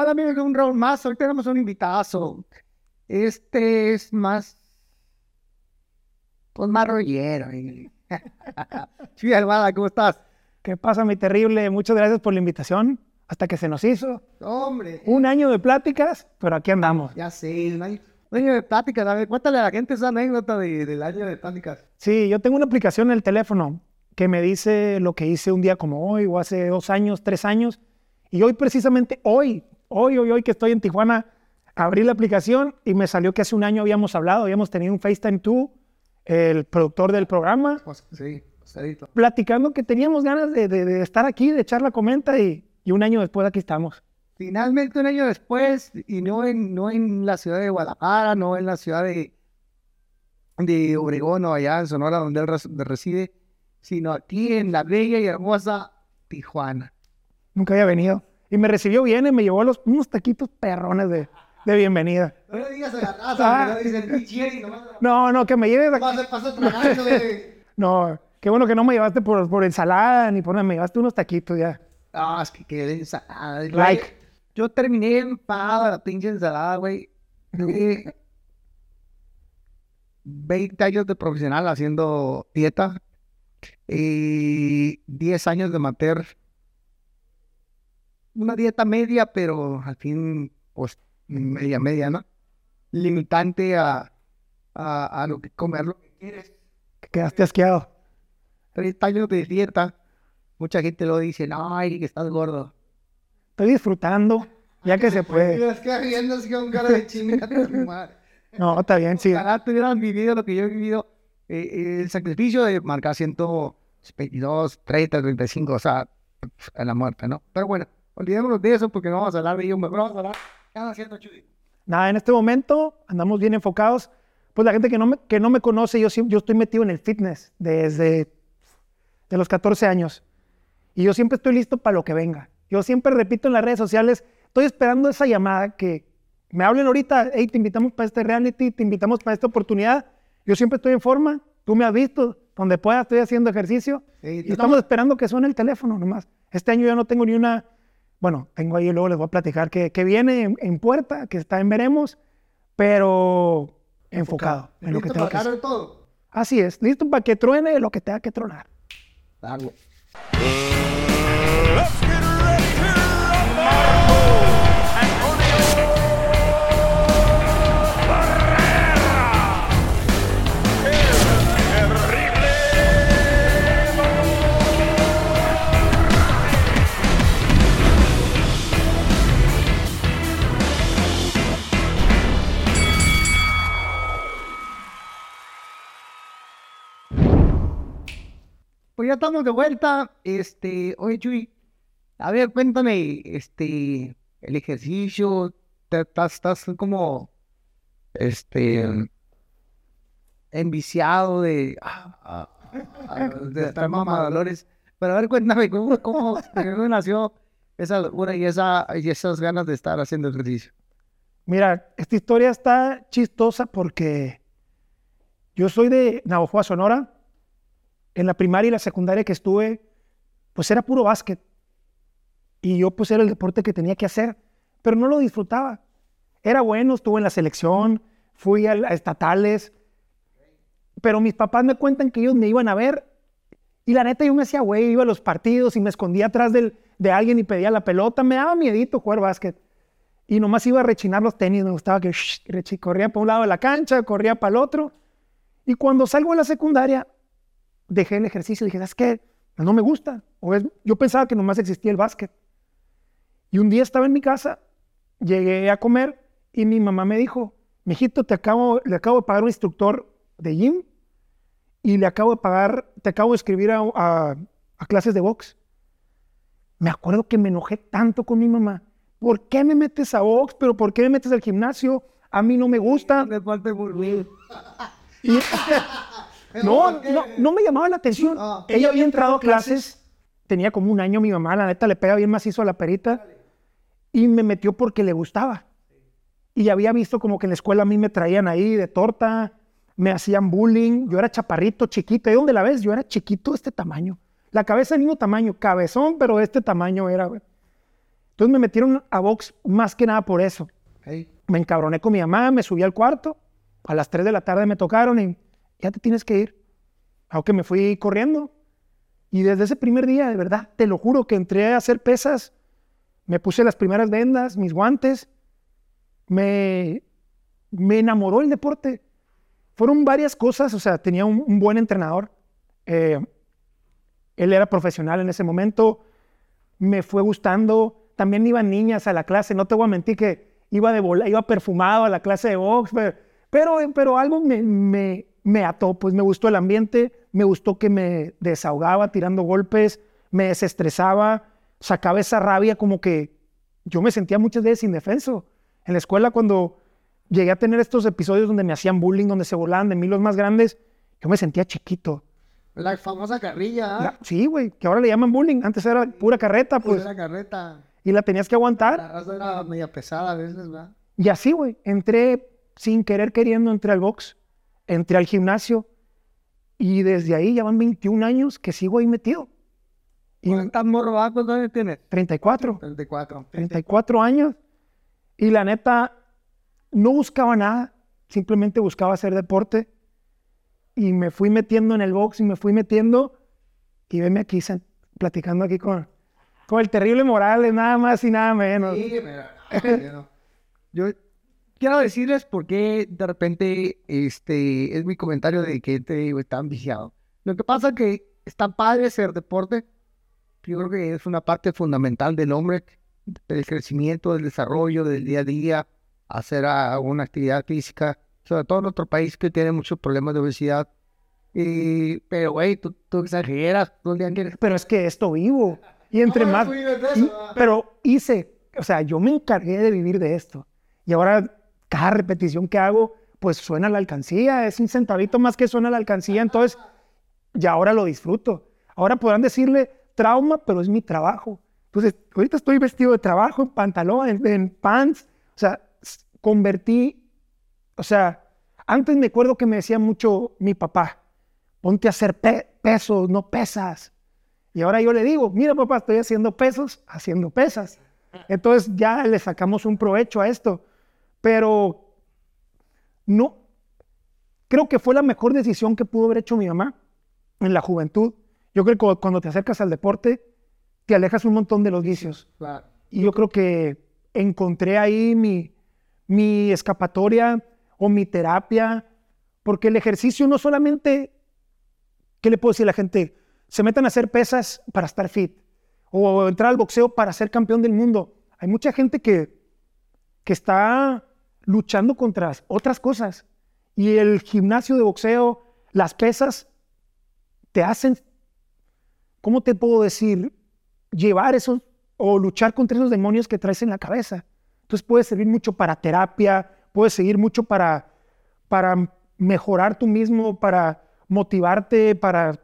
Hola amigos de un round más, hoy tenemos un invitado. Este es más, pues más rollero. y- Sí, hermana, ¿cómo estás? ¿Qué pasa, mi terrible? Muchas gracias por la invitación. Hasta que se nos hizo. Hombre, Un año de pláticas, pero aquí andamos. ya sé, un año, un año de pláticas. A ver, cuéntale a la gente esa anécdota de- del año de pláticas. Sí, yo tengo una aplicación en el teléfono que me dice lo que hice un día como hoy, o hace dos años, tres años. Y hoy, precisamente hoy, hoy, hoy, hoy que estoy en Tijuana, abrí la aplicación y me salió que hace un año habíamos hablado, habíamos tenido un FaceTime tú, el productor del programa, Pues, sí, cerito. platicando que teníamos ganas de, de- de estar aquí, de echar la comenta y, y un año después aquí estamos. Finalmente, un año después, y no en, no en la ciudad de Guadalajara, no en la ciudad de, de Obregón o allá en Sonora, donde él reside, sino aquí en la bella y hermosa Tijuana. Nunca había venido. Y me recibió bien y me llevó los, unos taquitos perrones de, de bienvenida. No le digas a la raza, no dicen pichieri, nomás No, no, que me lleves aquí. No, qué bueno que no me llevaste por, por ensalada ni por nada, me llevaste unos taquitos ya. Ah, es que quedé ensalada. Like. Yo terminé empagada la pinche ensalada, güey. Duré 20 años de profesional haciendo dieta y 10 años de mater. Una dieta media, pero al fin, pues, media, media, ¿no? Limitante a, a, a lo que comer lo que quieres. Que quedaste asqueado. 30 años de dieta. Mucha gente lo dice, no, Eric, estás gordo. Estoy disfrutando, ya que se puede. Es que riendo así con cara de chingada. No, está bien, sí. Ojalá tuvieran vivido lo que yo he vivido. eh, eh, el sacrificio de marcar 122, 30, 35, o sea, a la muerte, ¿no? Pero bueno, olvidémonos de eso porque no vamos a hablar de ello. Mejor vamos a hablar. ¿Qué haciendo, Chuy? Nada, en este momento andamos bien enfocados. Pues la gente que no me, que no me conoce, yo, yo estoy metido en el fitness desde de los 14 años. Y yo siempre estoy listo para lo que venga. Yo siempre repito en las redes sociales, estoy esperando esa llamada que me hablen ahorita, hey, te invitamos para este reality, te invitamos para esta oportunidad. Yo siempre estoy en forma, tú me has visto, donde pueda estoy haciendo ejercicio. Sí, y estamos esperando que suene el teléfono nomás. Este año yo no tengo ni una, bueno, tengo ahí, luego les voy a platicar que, que viene en, en puerta, que está en veremos, pero enfocado en lo que ¿Listo tengo que para hacer. de todo? Así es, listo para que truene lo que tenga que tronar. Dale. Ya estamos de vuelta. Este, oye, Chuy, a ver, cuéntame, este, el ejercicio, estás, estás como, este, enviciado de, ah, ah, ah, de estar mamadolores. Pero a ver, cuéntame, ¿cómo, cómo, nació esa locura y, esa, y esas ganas de estar haciendo ejercicio? Mira, esta historia está chistosa porque yo soy de Navajo, Sonora. En la primaria y la secundaria que estuve, pues era puro básquet. Y yo pues era el deporte que tenía que hacer, pero no lo disfrutaba. Era bueno, estuve en la selección, fui al- a, estatales, pero mis papás me cuentan que ellos me iban a ver y la neta yo me hacía güey, iba a los partidos y me escondía atrás del- de alguien y pedía la pelota, me daba miedito jugar básquet. Y nomás iba a rechinar los tenis, me gustaba que shh, corría para un lado de la cancha, corría para el otro. Y cuando salgo de la secundaria, dejé el ejercicio y dije, ¿sabes qué? Pues no me gusta. O es- yo pensaba que nomás existía el básquet. Y un día estaba en mi casa, llegué a comer y mi mamá me dijo, mijito, te acabo, le acabo de pagar un instructor de gym y le acabo de pagar, te acabo de escribir a, a- a clases de box. Me acuerdo que me enojé tanto con mi mamá. ¿Por qué me metes a box? ¿Pero por qué me metes al gimnasio? A mí no me gusta. Me falta. Y- no, no, no me llamaba la atención. Ah. Ella había entrado a clases, tenía como un año mi mamá, la neta le pega bien macizo a la perita, y me metió porque le gustaba. Y había visto como que en la escuela a mí me traían ahí de torta, me hacían bullying, yo era chaparrito, chiquito. ¿De dónde la ves? Yo era chiquito de este tamaño. La cabeza del mismo tamaño, cabezón, pero de este tamaño era, güey. Entonces me metieron a box más que nada por eso. Hey. Me encabroné con mi mamá, me subí al cuarto. A las 3 de la tarde me tocaron y ya te tienes que ir. Aunque me fui corriendo. Y desde ese primer día, de verdad, te lo juro que entré a hacer pesas. Me puse las primeras vendas, mis guantes. Me, me enamoró el deporte. Fueron varias cosas, o sea, tenía un, un buen entrenador. Eh, él era profesional en ese momento. Me fue gustando. También iban niñas a la clase. No te voy a mentir que iba de bola, iba perfumado a la clase de box. Pero, pero, algo me, me ató. Pues me gustó el ambiente. Me gustó que me desahogaba tirando golpes. Me desestresaba. Sacaba esa rabia como que yo me sentía muchas veces indefenso. En la escuela cuando llegué a tener estos episodios donde me hacían bullying, donde se burlaban de mí los más grandes, yo me sentía chiquito. La famosa carrilla. La- sí, güey, que ahora le llaman bullying. Antes era pura carreta, Pues la carreta. y la tenías que aguantar. La raza era media pesada a veces, ¿verdad? Y así, güey, entré sin querer queriendo, entré al box, entré al gimnasio, y desde ahí ya van 21 años que sigo ahí metido. Y ¿Cuántas morro ah? ¿Cuántos tienes? 34. 34. 34 años. Y la neta, no buscaba nada, simplemente buscaba hacer deporte. Y me fui metiendo en el box y me fui metiendo. Y veme aquí, platicando aquí con, con el terrible Morales, nada más y nada menos. Sí, pero, no. Yo quiero decirles por qué de repente este es mi comentario de que te digo, están viciados. Lo que pasa que está padre ser deporte. Yo creo que es una parte fundamental del hombre, del crecimiento, del desarrollo, del día a día, hacer a- una actividad física, sobre todo en nuestro país que tiene muchos problemas de obesidad. Y, pero, güey, tú, tú exageras, tú quieres Pero es que esto vivo. Y entre más... y- eso, ¿verdad? pero hice, o sea, yo me encargué de vivir de esto. Y ahora cada repetición que hago, pues suena la alcancía. Es un centavito más que suena la alcancía. Entonces, ya ahora lo disfruto. Ahora podrán decirle trauma, pero es mi trabajo. Entonces, ahorita estoy vestido de trabajo, en pantalón, en, en pants. O sea, convertí, o sea, antes me acuerdo que me decía mucho mi papá, ponte a hacer pe- pesos, no pesas. Y ahora yo le digo, mira papá, estoy haciendo pesos, haciendo pesas. Entonces ya le sacamos un provecho a esto. Pero no, creo que fue la mejor decisión que pudo haber hecho mi mamá en la juventud. Yo creo que cu- cuando te acercas al deporte, te alejas un montón de los vicios. Claro. Y yo creo que encontré ahí mi, mi escapatoria o mi terapia, porque el ejercicio no solamente, ¿qué le puedo decir a la gente? Se metan a hacer pesas para estar fit o entrar al boxeo para ser campeón del mundo. Hay mucha gente que, que está luchando contra otras cosas y el gimnasio de boxeo, las pesas, te hacen, ¿cómo te puedo decir? Llevar esos o luchar contra esos demonios que traes en la cabeza. Entonces puede servir mucho para terapia, puede servir mucho para, para mejorar tú mismo, para motivarte, para...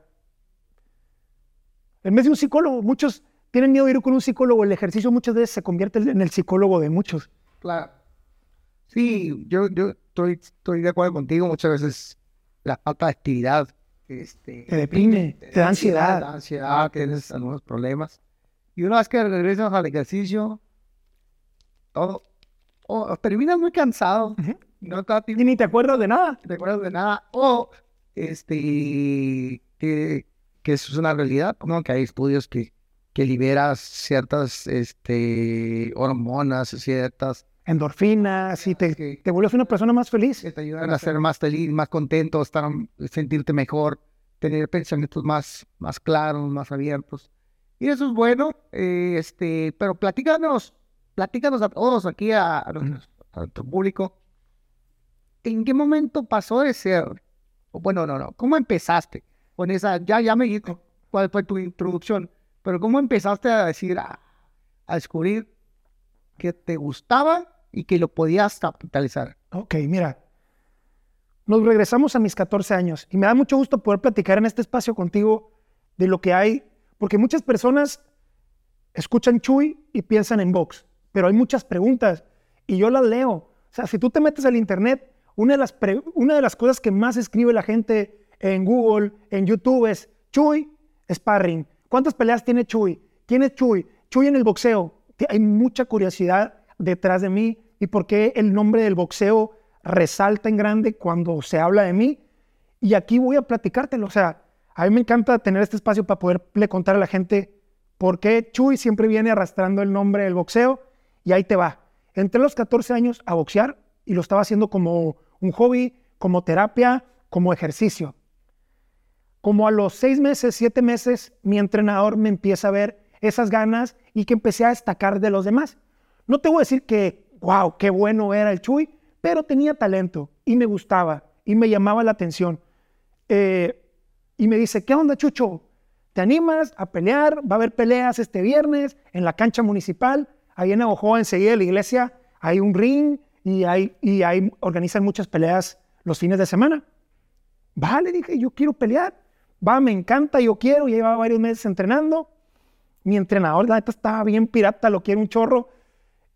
En vez de un psicólogo, muchos tienen miedo de ir con un psicólogo. El ejercicio muchas veces se convierte en el psicólogo de muchos. Claro. Sí, yo, yo estoy, estoy de acuerdo contigo. Muchas veces la falta de actividad este, Te deprime, te da ansiedad. Te da ansiedad, tienes algunos problemas. Y una vez que regresas al ejercicio, todo, o terminas muy cansado. No te Y ni te acuerdas de nada. te acuerdas de nada. O este que, que eso es una realidad, ¿no? Que hay estudios que, que liberas ciertas este, hormonas, ciertas Endorfinas y te, que, te vuelves una persona más feliz. que te ayudan a ser más feliz, más contento, estar, sentirte mejor, tener pensamientos más, más claros, más abiertos. Y eso es bueno, eh, este, pero platícanos, platícanos a todos aquí, a, a a nuestro público, ¿en qué momento pasó de ser, bueno, no, no, cómo empezaste con esa, ya, ya me dijiste cuál fue tu introducción, pero cómo empezaste a decir, a, a descubrir que te gustaba y que lo podías capitalizar? Ok, mira. Nos regresamos a mis 14 años y me da mucho gusto poder platicar en este espacio contigo de lo que hay, porque muchas personas escuchan Chuy y piensan en box, pero hay muchas preguntas y yo las leo. O sea, si tú te metes al internet, una de las, una de las cosas que más escribe la gente en Google, en YouTube es Chuy, sparring. ¿Cuántas peleas tiene Chuy? ¿Quién es Chuy? Chuy en el boxeo. hay mucha curiosidad detrás de mí y por qué el nombre del boxeo resalta en grande cuando se habla de mí. Y aquí voy a platicártelo. O sea, a mí me encanta tener este espacio para poderle contar a la gente por qué Chuy siempre viene arrastrando el nombre del boxeo. Y ahí te va. Entré a los 14 años a boxear y lo estaba haciendo como un hobby, como terapia, como ejercicio. Como a los seis meses, siete meses, mi entrenador me empieza a ver esas ganas y que empecé a destacar de los demás. No te voy a decir que, wow, qué bueno era el Chuy, pero tenía talento y me gustaba y me llamaba la atención. Eh, y me dice, ¿qué onda, Chucho? ¿Te animas a pelear? Va a haber peleas este viernes en la cancha municipal. Ahí en Navajo, enseguida de la iglesia, hay un ring y, hay, y ahí organizan muchas peleas los fines de semana. Vale, dije, yo quiero pelear. Va, me encanta, yo quiero. Ya llevaba varios meses entrenando. Mi entrenador, la neta, estaba bien pirata, lo quiere un chorro.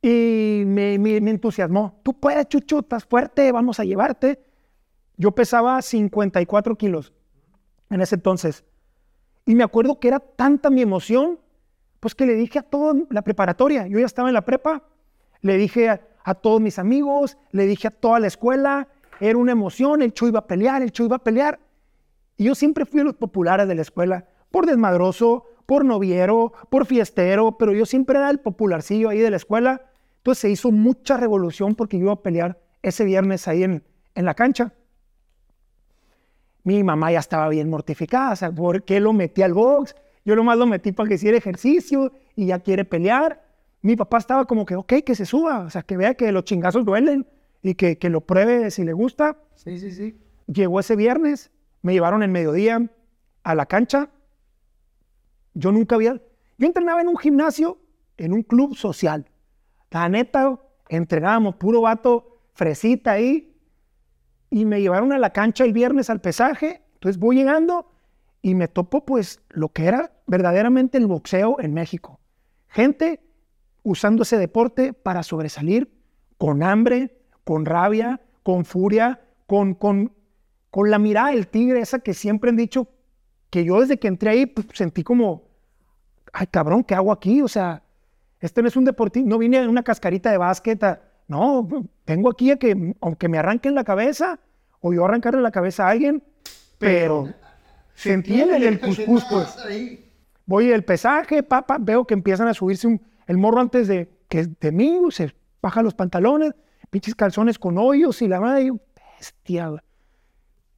Y me, me- entusiasmó. Tú puedes, Chucho, estás fuerte, vamos a llevarte. Yo pesaba 54 kilos en ese entonces. Y me acuerdo que era tanta mi emoción, pues que le dije a toda la preparatoria, yo ya estaba en la prepa, le dije a, a todos mis amigos, le dije a toda la escuela, era una emoción, el Chuy iba a pelear, el Chuy iba a pelear. Y yo siempre fui de los populares de la escuela, por desmadroso, por noviero, por fiestero, pero yo siempre era el popularcillo ahí de la escuela. Entonces se hizo mucha revolución porque yo iba a pelear ese viernes ahí en, en la cancha. Mi mamá ya estaba bien mortificada, o sea, ¿por qué lo metí al box? Yo nomás lo metí para que hiciera ejercicio y ya quiere pelear. Mi papá estaba como que, ok, que se suba, o sea, que vea que los chingazos duelen y que, que lo pruebe si le gusta. Sí, sí, sí. Llegó ese viernes, me llevaron en mediodía a la cancha. Yo nunca había... Yo entrenaba en un gimnasio, en un club social. La neta, entrenábamos puro vato, fresita ahí. Y me llevaron a la cancha el viernes al pesaje. Entonces voy llegando y me topo pues lo que era verdaderamente el boxeo en México. Gente usando ese deporte para sobresalir con hambre, con rabia, con furia, con, con, con la mirada del tigre, esa que siempre han dicho que yo desde que entré ahí pues, sentí como, ay cabrón, ¿qué hago aquí? O sea, este no es un deportivo, no vine a una cascarita de básquet, no, vengo aquí a que, aunque me arranquen la cabeza, o yo arrancarle la cabeza a alguien, pero sentí el, el cuscús, pues. Voy al pesaje, papá, veo que empiezan a subirse un- el morro antes de que de mí, se baja los pantalones, pinches calzones con hoyos y la madre, yo, bestia.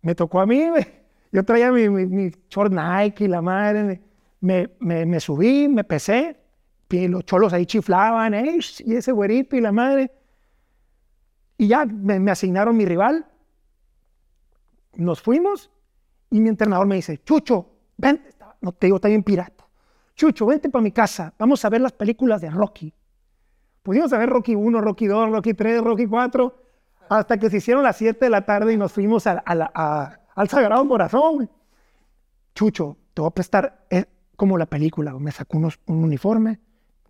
Me tocó a mí, güey. Yo traía mi, mi, mi short Nike y la madre, me, me, me subí, me pesé, los cholos ahí chiflaban, "Ey, sh", y ese güerito y la madre. Y ya me, me asignaron mi rival. Nos fuimos y mi entrenador me dice, Chucho, estaba- no te digo, está bien pirata. Chucho, vente para mi casa, vamos a ver las películas de Rocky. Pudimos a ver Rocky 1, Rocky 2, Rocky 3, Rocky 4, hasta que se hicieron las 7 de la tarde y nos fuimos a- a a- al Sagrado Corazón. Chucho, te voy a prestar eh, como la película. Me sacó unos- un uniforme,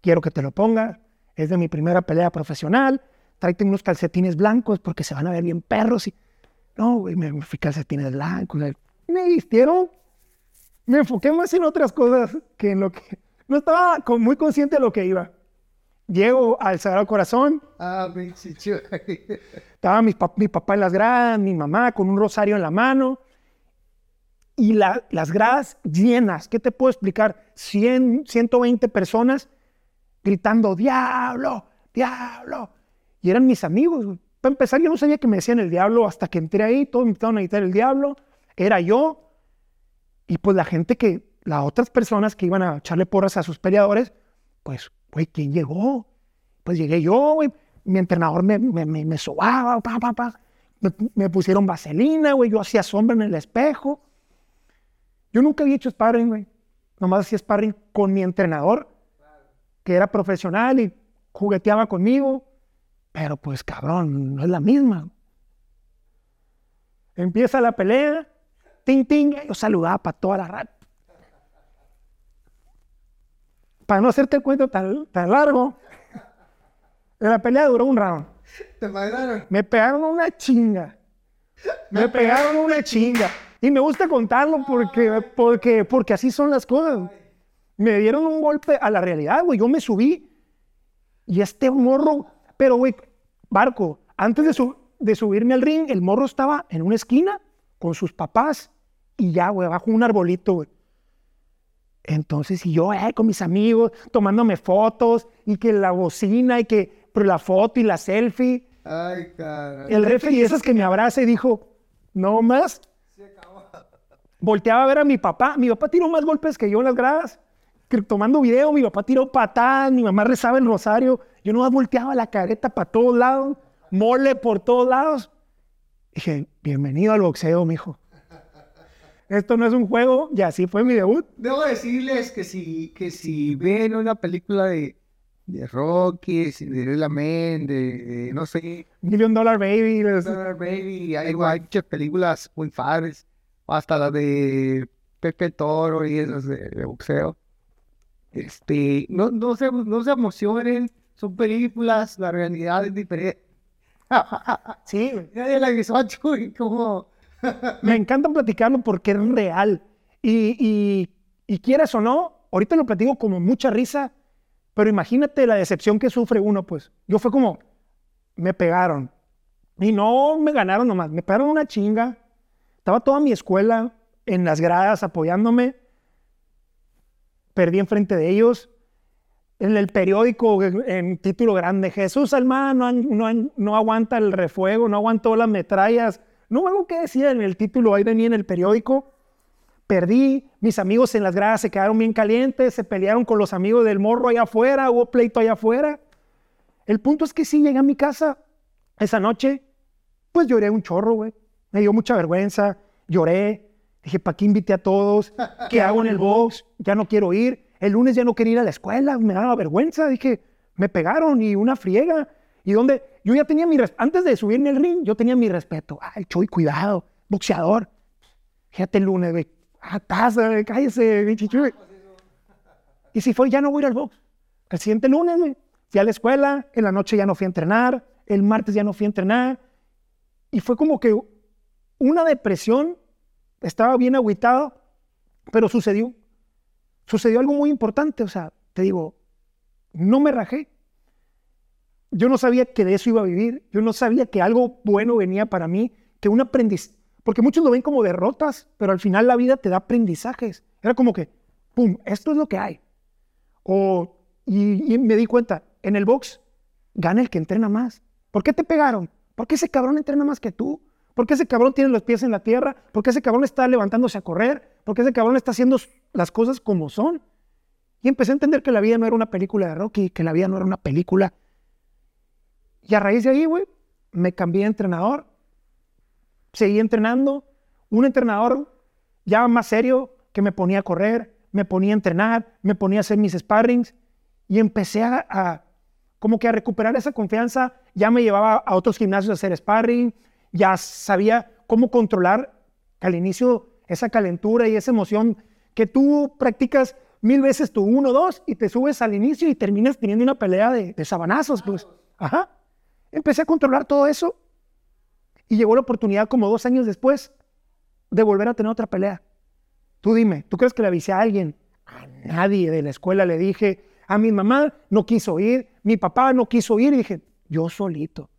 quiero que te lo pongas. Es de mi primera pelea profesional. Tráete unos calcetines blancos porque se van a ver bien perros. Y... No, güey, me, me fui calcetines blancos. Me vistieron. Me enfoqué más en otras cosas que en lo que... No estaba con- muy consciente de lo que iba. Llego al Sagrado Corazón, Ah, Chuy. estaba mi, pap- mi papá en las gradas, mi mamá con un rosario en la mano y la- las gradas llenas. ¿Qué te puedo explicar? 100, 120 personas gritando, diablo, diablo. Y eran mis amigos. Para empezar, yo no sabía que me decían el diablo hasta que entré ahí, todos me empezaron a gritar el diablo. Era yo. Y pues la gente que, las otras personas que iban a echarle porras a sus peleadores, pues, güey, ¿quién llegó? Pues llegué yo, güey. Mi entrenador me, me, me, me sobaba, pa, pa, pa. Me, me pusieron vaselina, güey. Yo hacía sombra en el espejo. Yo nunca había hecho sparring, güey. Nomás hacía sparring con mi entrenador, que era profesional y jugueteaba conmigo. Pero pues, cabrón, no es la misma. Empieza la pelea, ting, ting, yo saludaba para toda la rata. Para no hacerte el cuento tan, tan largo, la pelea duró un round. ¿Te imaginaron? Me pegaron una chinga. Me pegaron una chinga. Y me gusta contarlo porque, porque, porque así son las cosas. Me dieron un golpe a la realidad, güey. Yo me subí Y este morro, pero güey, barco, antes de, su- de subirme al ring, el morro estaba en una esquina con sus papás y ya, güey, bajo un arbolito, güey. Entonces, y yo, eh, con mis amigos, tomándome fotos, y que la bocina, y que pero la foto y la selfie. Ay, cara. El referee esas que me abraza y dijo, no más. Volteaba a ver a mi papá. Mi papá tiró más golpes que yo en las gradas. Tomando video, mi papá tiró patadas, mi mamá rezaba el rosario. Yo no volteaba la careta para todos lados, mole por todos lados. Dije, bienvenido al boxeo, mijo. Esto no es un juego, y así fue mi debut. Debo decirles que si, que si ven una película de, de Rocky, Cinderella Man, de, de, no sé, Million Dollar Baby. les- Star Baby, hay, muchas películas muy padres, hasta las de Pepe Toro y esas de, de boxeo. Este, no, no, se, no se emocionen, son películas, la realidad es diferente. Sí. Nadie la y como... Me encanta platicarlo porque es real. Y, y, y quieras o no, ahorita lo platico como mucha risa, pero imagínate la decepción que sufre uno, pues. Yo fue como, me pegaron. Y no me ganaron nomás, me pegaron una chinga. Estaba toda mi escuela en las gradas apoyándome. Perdí enfrente de ellos. En el periódico, en, título grande, Jesús Almada no, no, no aguanta el refuego, no aguantó las metrallas. No algo que decía en el título, ahí venía en el periódico. Perdí, mis amigos en las gradas se quedaron bien calientes, se pelearon con los amigos del morro allá afuera, hubo pleito allá afuera. El punto es que sí llegué a mi casa esa noche, pues lloré un chorro, güey. Me dio mucha vergüenza, lloré. Dije, ¿para qué invité a todos? ¿Qué hago en el box? Ya no quiero ir. El lunes ya no quería ir a la escuela, me daba vergüenza. Dije, me pegaron y una friega. Y donde yo ya tenía mi res- antes de subirme al ring, yo tenía mi respeto. Ah, el cuidado, boxeador. Fíjate el lunes, güey. Ah, taza, güey, cállese, Chuy. Y si fue, ya no voy a ir al box. El siguiente lunes, güey, fui a la escuela, en la noche ya no fui a entrenar, el martes ya no fui a entrenar. Y fue como que una depresión, estaba bien agüitado, pero sucedió. Sucedió algo muy importante, o sea, te digo, no me rajé. Yo no sabía que de eso iba a vivir, yo no sabía que algo bueno venía para mí, que un aprendizaje, porque muchos lo ven como derrotas, pero al final la vida te da aprendizajes. Era como que, pum, esto es lo que hay. O, y, y me di cuenta, en el box gana el que entrena más. ¿Por qué te pegaron? ¿Por qué ese cabrón entrena más que tú? ¿Por qué ese cabrón tiene los pies en la tierra? ¿Por qué ese cabrón está levantándose a correr? ¿Por qué ese cabrón está haciendo las cosas como son? Y empecé a entender que la vida no era una película de Rocky, que la vida no era una película. Y a raíz de ahí, güey, me cambié de entrenador. Seguí entrenando. Un entrenador ya más serio que me ponía a correr, me ponía a entrenar, me ponía a hacer mis sparrings. Y empecé a, a como que a recuperar esa confianza. Ya me llevaba a otros gimnasios a hacer sparring. Ya sabía cómo controlar al inicio esa calentura y esa emoción que tú practicas mil veces tu uno, dos y te subes al inicio y terminas teniendo una pelea de, de sabanazos, pues. Ajá. Empecé a controlar todo eso y llegó la oportunidad como dos años después de volver a tener otra pelea. Tú dime, ¿tú crees que le avisé a alguien? A nadie de la escuela le dije, a mi mamá no quiso ir, mi papá no quiso ir y dije, yo solito.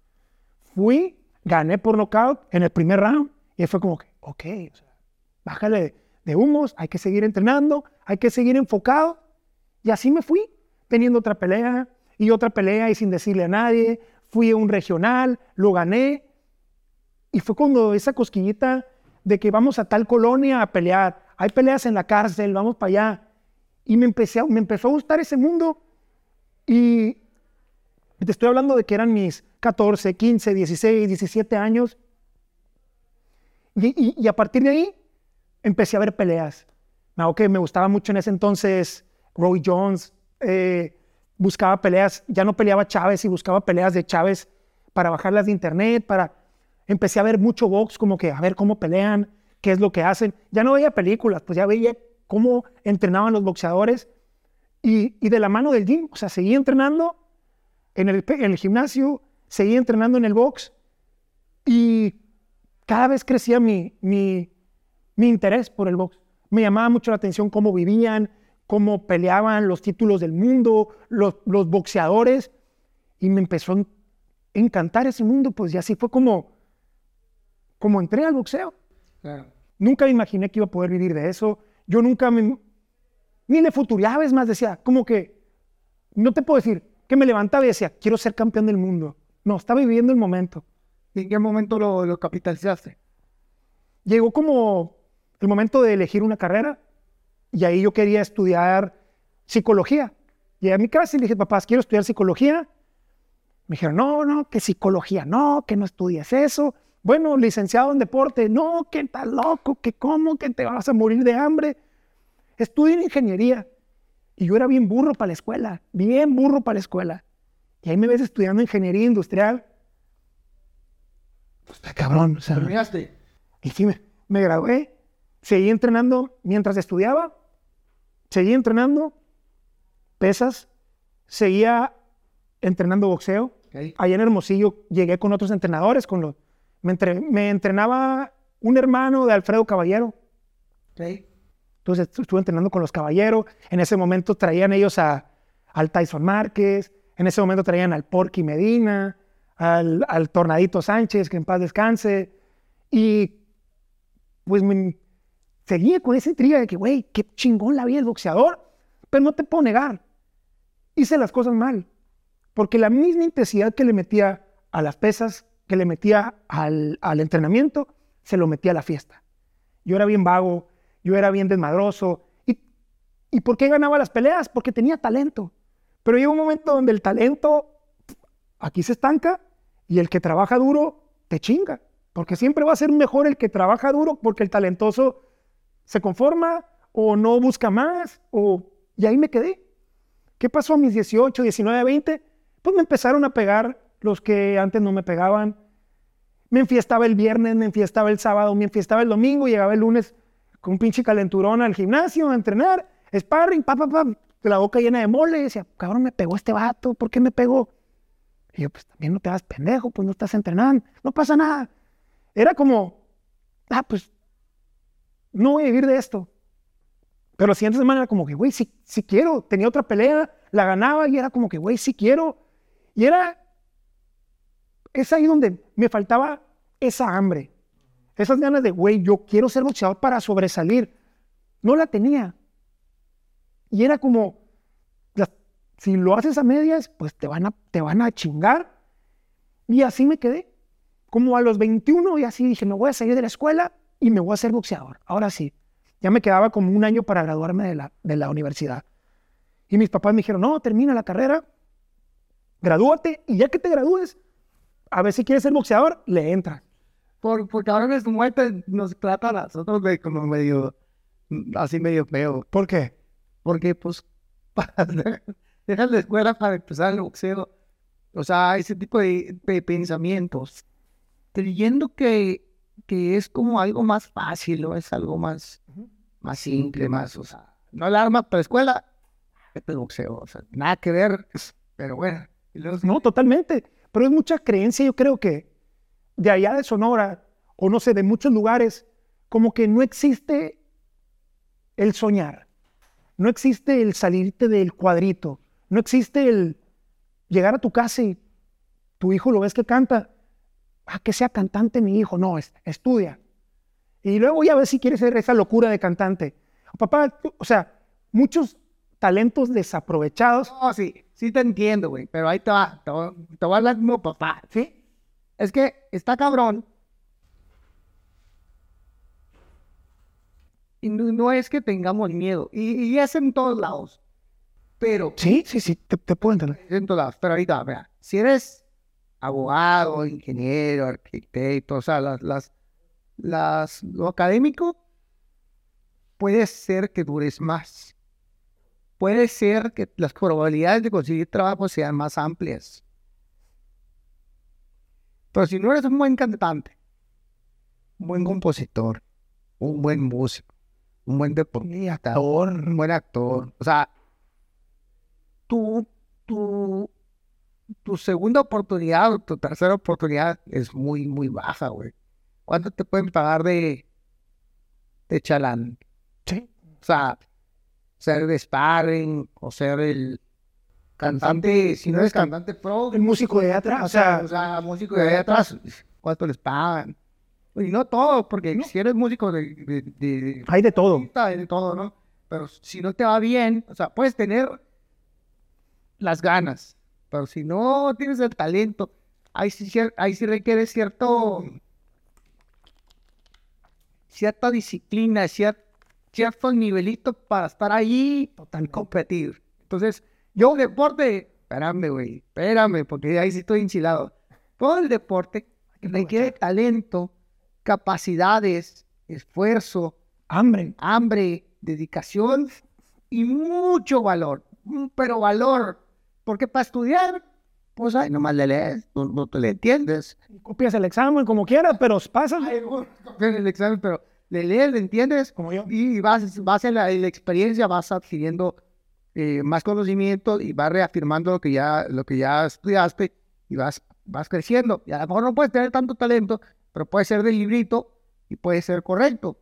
Fui, gané por nocaut en el primer round y fue como que, ok, bájale de humos, hay que seguir entrenando, hay que seguir enfocado. Y así me fui, teniendo otra pelea y otra pelea y sin decirle a nadie. Fui a un regional, lo gané. Y fue cuando esa cosquillita de que vamos a tal colonia a pelear, hay peleas en la cárcel, vamos para allá. Y me, empecé me empezó a gustar ese mundo. Y te estoy hablando de que eran mis 14, 15, 16, 17 años. Y, y- y a partir de ahí empecé a ver peleas. Algo que me gustaba mucho en ese entonces, Roy Jones, eh, buscaba peleas, ya no peleaba Chávez y buscaba peleas de Chávez para bajarlas de internet, para... Empecé a ver mucho box, como que a ver cómo pelean, qué es lo que hacen. Ya no veía películas, pues ya veía cómo entrenaban los boxeadores y, y de la mano del gym, o sea, seguí entrenando en el, pe- en el gimnasio, seguí entrenando en el box y cada vez crecía mi, mi, mi interés por el box. Me llamaba mucho la atención cómo vivían, cómo peleaban los títulos del mundo, los, los boxeadores. y me empezó a en- encantar ese mundo, pues y así fue como, como entré al boxeo. Claro. Nunca me imaginé que iba a poder vivir de eso. Yo nunca me, ni le futureaba, es más, decía, como que, no te puedo decir, que me levantaba y decía, quiero ser campeón del mundo. No, estaba viviendo el momento. ¿Y en qué momento lo, lo capitalizaste? Llegó como el momento de elegir una carrera y ahí yo quería estudiar psicología. Llegué a mi casa y le dije, papás, quiero estudiar psicología. Me dijeron, no, no, que psicología, no, que no estudies eso. Bueno, licenciado en deporte, no, que estás loco, que cómo, que te vas a morir de hambre. Estudia ingeniería. Y yo era bien burro para la escuela, bien burro para la escuela. Y ahí me ves estudiando ingeniería industrial. Pues está cabrón, o sea, ¿Terminaste? y sí, me, me gradué, seguí entrenando mientras estudiaba, seguí entrenando pesas, seguía entrenando boxeo. Ok. Allá en Hermosillo llegué con otros entrenadores, con los, me, entre- me entrenaba un hermano de Alfredo Caballero. Entonces estu- estuve entrenando con los caballeros. En ese momento traían ellos a, al Tyson Márquez. En ese momento traían al Porky Medina, al, Tornadito Sánchez, que en paz descanse. Y pues me seguía con esa intriga de que, güey, qué chingón la vida del boxeador. Pero no te puedo negar, hice las cosas mal. Porque la misma intensidad que le metía a las pesas, que le metía al, al entrenamiento, se lo metía a la fiesta. Yo era bien vago, yo era bien desmadroso. ¿Y, ¿Y por qué ganaba las peleas? Porque tenía talento. Pero llega un momento donde el talento aquí se estanca y el que trabaja duro te chinga. Porque siempre va a ser mejor el que trabaja duro porque el talentoso se conforma o no busca más. O... Y ahí me quedé. ¿Qué pasó a mis 18, 19, 20? Pues me empezaron a pegar los que antes no me pegaban. Me enfiestaba el viernes, me enfiestaba el sábado, me enfiestaba el domingo, llegaba el lunes con un pinche calenturón al gimnasio a entrenar, sparring, pa, pa, pa, la boca llena de mole. Y decía, cabrón, me pegó este vato, ¿por qué me pegó? Y yo, pues también no te hagas pendejo, pues no estás entrenando, no pasa nada. Era como, ah, pues no voy a vivir de esto. Pero la siguiente semana era como que, güey, sí, sí quiero. Tenía otra pelea, la ganaba y era como que, güey, sí quiero. Y era, es ahí donde me faltaba esa hambre, esas ganas de, güey, yo quiero ser boxeador para sobresalir. No la tenía. Y era como, si lo haces a medias, pues te van a, te van a chingar. Y así me quedé. Como a los 21 y así dije, me voy a salir de la escuela y me voy a ser boxeador. Ahora sí. Ya me quedaba como un año para graduarme de la, de la universidad. Y mis papás me dijeron, no, termina la carrera, gradúate y ya que te gradúes, a ver si quieres ser boxeador, le entras. Por, porque ahora en su muerte nos tratan a nosotros de como medio, así medio feo. ¿Por qué? Porque pues dejan la escuela para empezar el boxeo. O sea, ese tipo de, de pensamientos. Creyendo que, que es como algo más fácil, o es algo más, más simple, más, o sea, no la arma para la escuela, este boxeo, o sea, nada que ver, pero bueno. No, totalmente. Pero es mucha creencia, yo creo que de allá de Sonora, o no sé, de muchos lugares, como que no existe el soñar, no existe el salirte del cuadrito, no existe el llegar a tu casa y tu hijo lo ves que canta, ah, que sea cantante mi hijo, no, es- estudia. Y luego ya ves si quieres ser esa locura de cantante. Papá, o sea, muchos talentos desaprovechados. No, sí, sí te entiendo, güey, pero ahí te va, te va, te va a hablar como papá, ¿sí? Es que está cabrón. Y no, no es que tengamos miedo, y, y es en todos lados, pero Sí, sí, sí, te, te puedo entender. es en todos lados, pero ahorita, vea, si eres abogado, ingeniero, arquitecto, o sea, las, las, las, lo académico, puede ser que dures más. Puede ser que las probabilidades de conseguir trabajo sean más amplias. Pero si no eres un buen cantante, un buen compositor, un buen músico, un buen deportista, un buen actor, o sea, tu, tu, tu segunda oportunidad o tu tercera oportunidad es muy, muy baja, güey. ¿Cuánto te pueden pagar de, de chalán? Sí. O sea, ser de sparring o ser el cantante, si no eres cantante pro, El músico de atrás, o sea, o sea, músico de atrás, ¿cuánto les pagan? Y no todo, porque si eres músico de, de, de- hay de todo. hay de todo, ¿no? Pero si no te va bien, o sea, puedes tener las ganas, pero si no tienes el talento, ahí sí, ahí sí requiere cierto, cierta disciplina, cier- cierto nivelito para estar ahí y competir. Entonces, yo deporte, espérame, güey, espérame, porque ahí sí estoy enchilado. Todo el deporte requiere talento, capacidades, esfuerzo, Hambre. hambre, dedicación y mucho valor. Mm, Pero valor, porque para estudiar, pues ahí nomás le lees, no, no te le entiendes. Copias el examen como quieras, pero pasas. Copiar el examen, pero le lees, le entiendes, Como yo. y vas, vas en la, en la experiencia, vas adquiriendo eh, más conocimiento y vas reafirmando lo que ya, lo que ya estudiaste y vas, vas creciendo. Y a lo mejor no puedes tener tanto talento, pero puede ser del librito y puede ser correcto,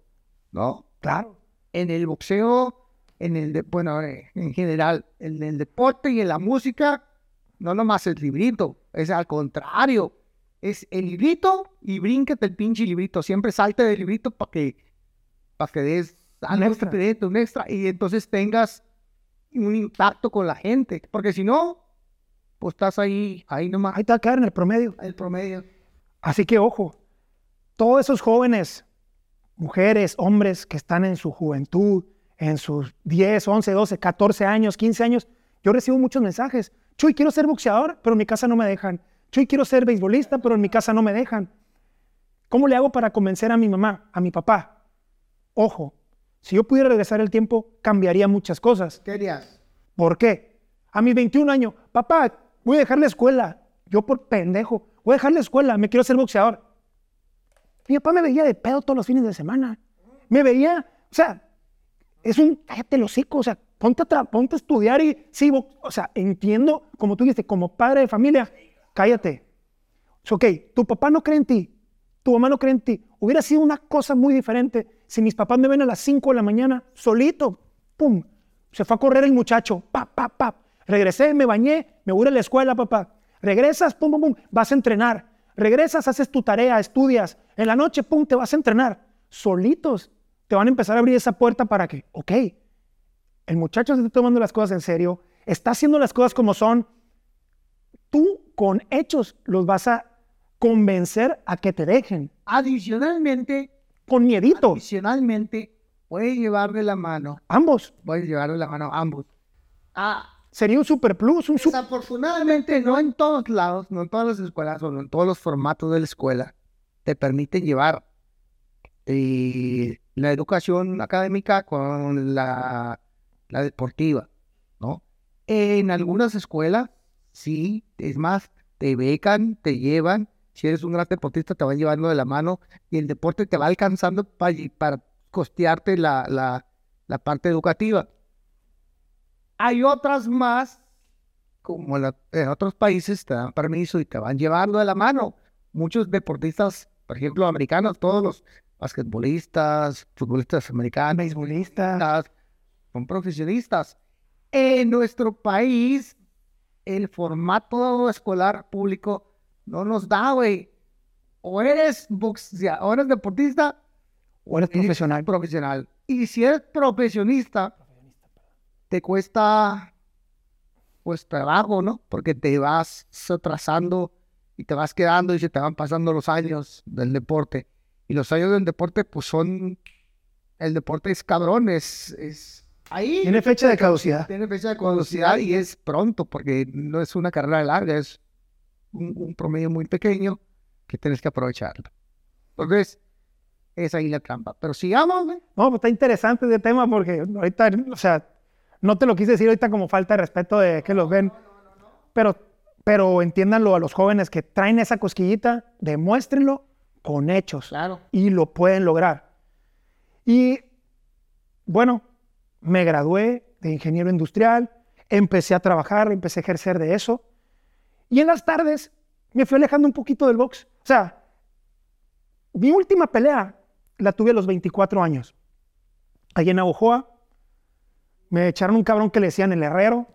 ¿no? Claro. en el boxeo, en el, de- bueno, eh, en general, en el deporte y en la música, no nomás el librito, es al contrario, es el librito y bríncate el pinche librito, siempre salte del librito para que, para que des algo extra. un extra, y entonces tengas un impacto con la gente, porque si no, pues estás ahí, ahí nomás, Ahí te va a quedar en el promedio. el promedio. Así que ojo, todos esos jóvenes, mujeres, hombres que están en su juventud, en sus 10, 11, 12, 14 años, 15 años, yo recibo muchos mensajes. Chuy, quiero ser boxeador, pero en mi casa no me dejan. Chuy, quiero ser beisbolista, pero en mi casa no me dejan. ¿Cómo le hago para convencer a mi mamá, a mi papá? Ojo, si yo pudiera regresar el tiempo, cambiaría muchas cosas. ¿Qué harías? ¿Por qué? A mis 21 años, papá, voy a dejar la escuela. Yo por pendejo, voy a dejar la escuela, me quiero ser boxeador. Mi papá me veía de pedo todos los fines de semana. Me veía, o sea, es un cállate el hocico, o sea, ponte a, ponte a estudiar y sí, o sea, entiendo, como tú dijiste, como padre de familia, cállate. Es ok, tu papá no cree en ti, tu mamá no cree en ti. Hubiera sido una cosa muy diferente si mis papás me ven a las 5 de la mañana, solito, pum, se fue a correr el muchacho, pap, pap, pap. Regresé, me bañé, me voy a la escuela, papá. Regresas, pum, pum, pum, vas a entrenar. Regresas, haces tu tarea, estudias. En la noche, pum, te vas a entrenar. Solitos te van a empezar a abrir esa puerta para que, ok, el muchacho se está tomando las cosas en serio, está haciendo las cosas como son. Tú con hechos los vas a convencer a que te dejen. Adicionalmente, Con miedito. adicionalmente, puedes llevar de la mano Ambos. puedes llevar de la mano a ambos. Ah, Sería un super plus, un super... desafortunadamente, no en todos lados, no en todas las escuelas o no en todos los formatos de la escuela, te permiten llevar eh, la educación académica con la, la deportiva, ¿no? En algunas escuelas, sí, es más, te becan, te llevan, si eres un gran deportista, te van llevando de la mano y el deporte te va alcanzando pa- para costearte la, la, la parte educativa. Hay otras más, como la- en otros países, te dan permiso y te van llevando de la mano. Muchos deportistas, por ejemplo, americanos, todos los basquetbolistas, futbolistas americanos, Beisbolista. son profesionistas. En nuestro país, el formato escolar público no nos da, güey. O eres boxeador, o eres deportista, O eres profesional. profesional. Y si eres profesionista, te cuesta pues trabajo, ¿no? Porque te vas atrasando y te vas quedando y se te van pasando los años del deporte. Y los años del deporte, pues son. El deporte es cabrón, es. es ahí. Tiene fecha de caducidad. Tiene fecha de caducidad y es pronto, porque no es una carrera larga, es un, un promedio muy pequeño que tienes que aprovecharlo. Entonces, es ahí la trampa. Pero sigamos, güey. No, pues está interesante ese tema porque ahorita, o sea, no te lo quise decir ahorita como falta de respeto de que los ven, pero, pero entiéndanlo a los jóvenes que traen esa cosquillita, demuéstrenlo con hechos Claro. y lo pueden lograr. Y bueno, me gradué de ingeniero industrial, empecé a trabajar, empecé a ejercer de eso y en las tardes me fui alejando un poquito del box. O sea, mi última pelea la tuve a los 24 años. Allí en Agujoa me echaron un cabrón que le decían el herrero.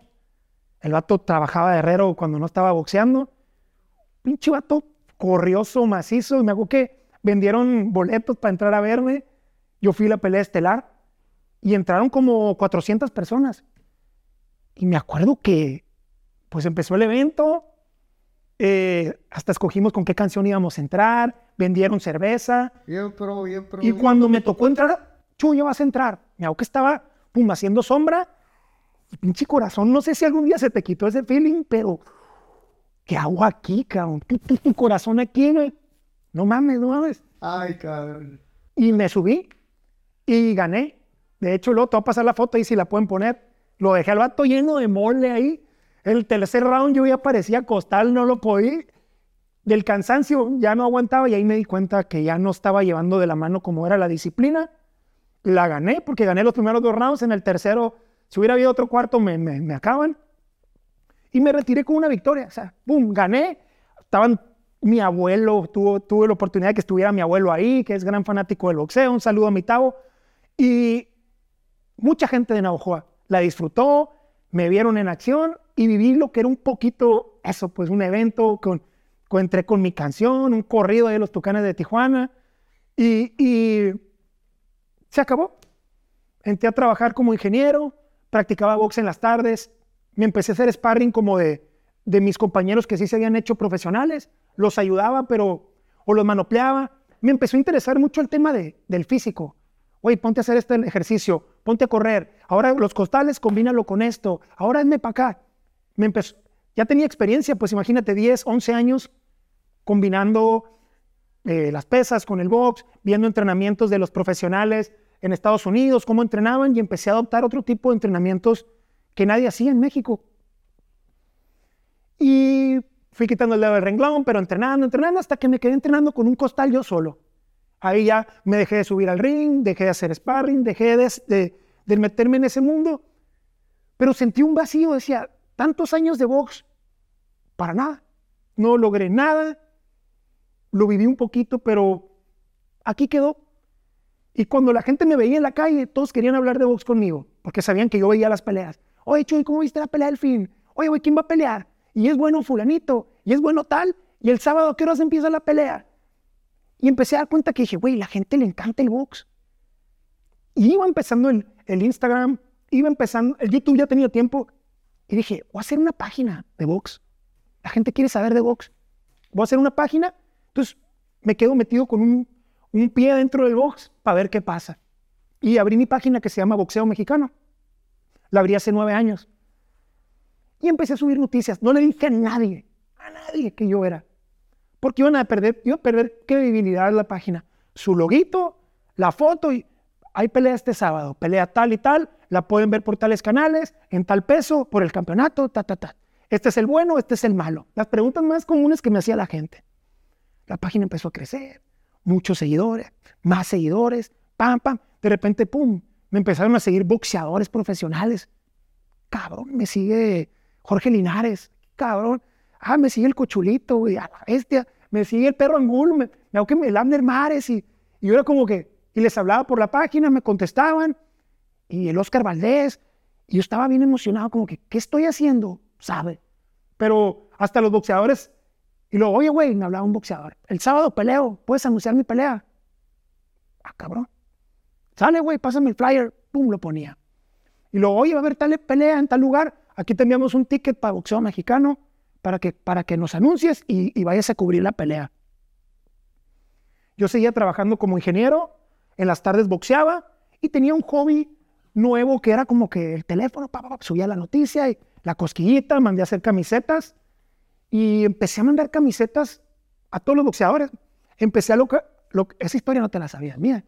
El vato trabajaba herrero cuando no estaba boxeando. Pinche vato corrioso, macizo. Y me acuerdo que vendieron boletos para entrar a verme. Yo fui a la pelea estelar y entraron como 400 personas. Y me acuerdo que, pues empezó el evento, eh, hasta escogimos con qué canción íbamos a entrar, vendieron cerveza. Bien, pro, bien, pro. Y bien. cuando me tocó entrar, Chuyo, vas a entrar. Me hago que estaba, pum, haciendo sombra. Y pinche corazón, no sé si algún día se te quitó ese feeling, pero ¿qué hago aquí, cabrón? Tu, tu- tu corazón aquí, güey. No mames, no mames. Ay, cabrón. Y me subí y gané. De hecho, luego te voy a pasar la foto ahí si la pueden poner. Lo dejé al vato lleno de mole ahí. El tercer round yo ya parecía costal, no lo podía. Del cansancio ya no aguantaba y ahí me di cuenta que ya no estaba llevando de la mano como era la disciplina. La gané porque gané los primeros dos rounds. En el tercero, si hubiera habido otro cuarto, me, me, acaban. Y me retiré con una victoria. O sea, ¡pum! Gané. Estaban mi abuelo, tuvo, tuve la oportunidad de que estuviera mi abuelo ahí, que es gran fanático del boxeo. Un saludo a mi Tavo. Y mucha gente de Navajoa la disfrutó, me vieron en acción y viví lo que era un poquito eso, pues un evento con, con- entré con mi canción, un corrido de los Tucanes de Tijuana y, se acabó. Entré a trabajar como ingeniero, practicaba box en las tardes, me empecé a hacer sparring como de, de mis compañeros que sí se habían hecho profesionales, los ayudaba, pero o los manopleaba. Me empezó a interesar mucho el tema de, del físico. Oye, ponte a hacer este ejercicio, ponte a correr. Ahora los costales, combínalo con esto. Ahora hazme para acá. Me empezó, ya tenía experiencia, pues imagínate, 10, 11 años combinando eh, las pesas con el box, viendo entrenamientos de los profesionales en Estados Unidos, cómo entrenaban y empecé a adoptar otro tipo de entrenamientos que nadie hacía en México. Y fui quitando el dedo del renglón, pero entrenando, entrenando, hasta que me quedé entrenando con un costal yo solo. Ahí ya me dejé de subir al ring, dejé de hacer sparring, dejé de, meterme en ese mundo. Pero sentí un vacío, decía, tantos años de box, para nada. No logré nada, lo viví un poquito, pero aquí quedó. Y cuando la gente me veía en la calle, todos querían hablar de box conmigo, porque sabían que yo veía las peleas. Oye, Chuy, ¿cómo viste la pelea del fin? Oye, güey, ¿quién va a pelear? Y es bueno fulanito, y es bueno tal, y el sábado, ¿a qué horas empieza la pelea? Y empecé a dar cuenta que dije, güey, la gente le encanta el box. Y iba empezando el, el Instagram, iba empezando, el YouTube ya tenía tiempo, y dije, voy a hacer una página de box. La gente quiere saber de box. Voy a hacer una página, entonces me quedo metido con un, un pie dentro del box para ver qué pasa. Y abrí mi página que se llama Boxeo Mexicano. La abrí hace nueve años. Y empecé a subir noticias. No le dije a nadie, a nadie que yo era. Porque iban a perder, iba a perder credibilidad la página. Su loguito, la foto y hay pelea este sábado, pelea tal y tal, la pueden ver por tales canales, en tal peso, por el campeonato, ta, ta, ta. Este es el bueno, este es el malo. Las preguntas más comunes que me hacía la gente. La página empezó a crecer, muchos seguidores, más seguidores, pam, pam. De repente, pum, me empezaron a seguir boxeadores profesionales. Cabrón, me sigue Jorge Linares, cabrón. Ah, me sigue el Cochulito, güey, a la bestia. Me sigue el perro Angulo, me, hago que el Abner Mares y, y yo era como que, y les hablaba por la página, me contestaban, y el Oscar Valdés, y yo estaba bien emocionado, como que, ¿qué estoy haciendo? ¿Sabe? Pero hasta los boxeadores, y luego, oye, güey, me hablaba un boxeador, el sábado peleo, ¿puedes anunciar mi pelea? Ah, cabrón. Sale, güey, pásame el flyer, pum, lo ponía. Y luego, oye, va a haber tal pelea en tal lugar, aquí te un ticket para boxeo mexicano para que, para que nos anuncies y, y vayas a cubrir la pelea. Yo seguía trabajando como ingeniero, en las tardes boxeaba y tenía un hobby nuevo que era como que el teléfono, pa, pa, pa, subía la noticia y la cosquillita, mandé a hacer camisetas y empecé a mandar camisetas a todos los boxeadores. Empecé a lo que, lo que- esa historia no te la sabías mía.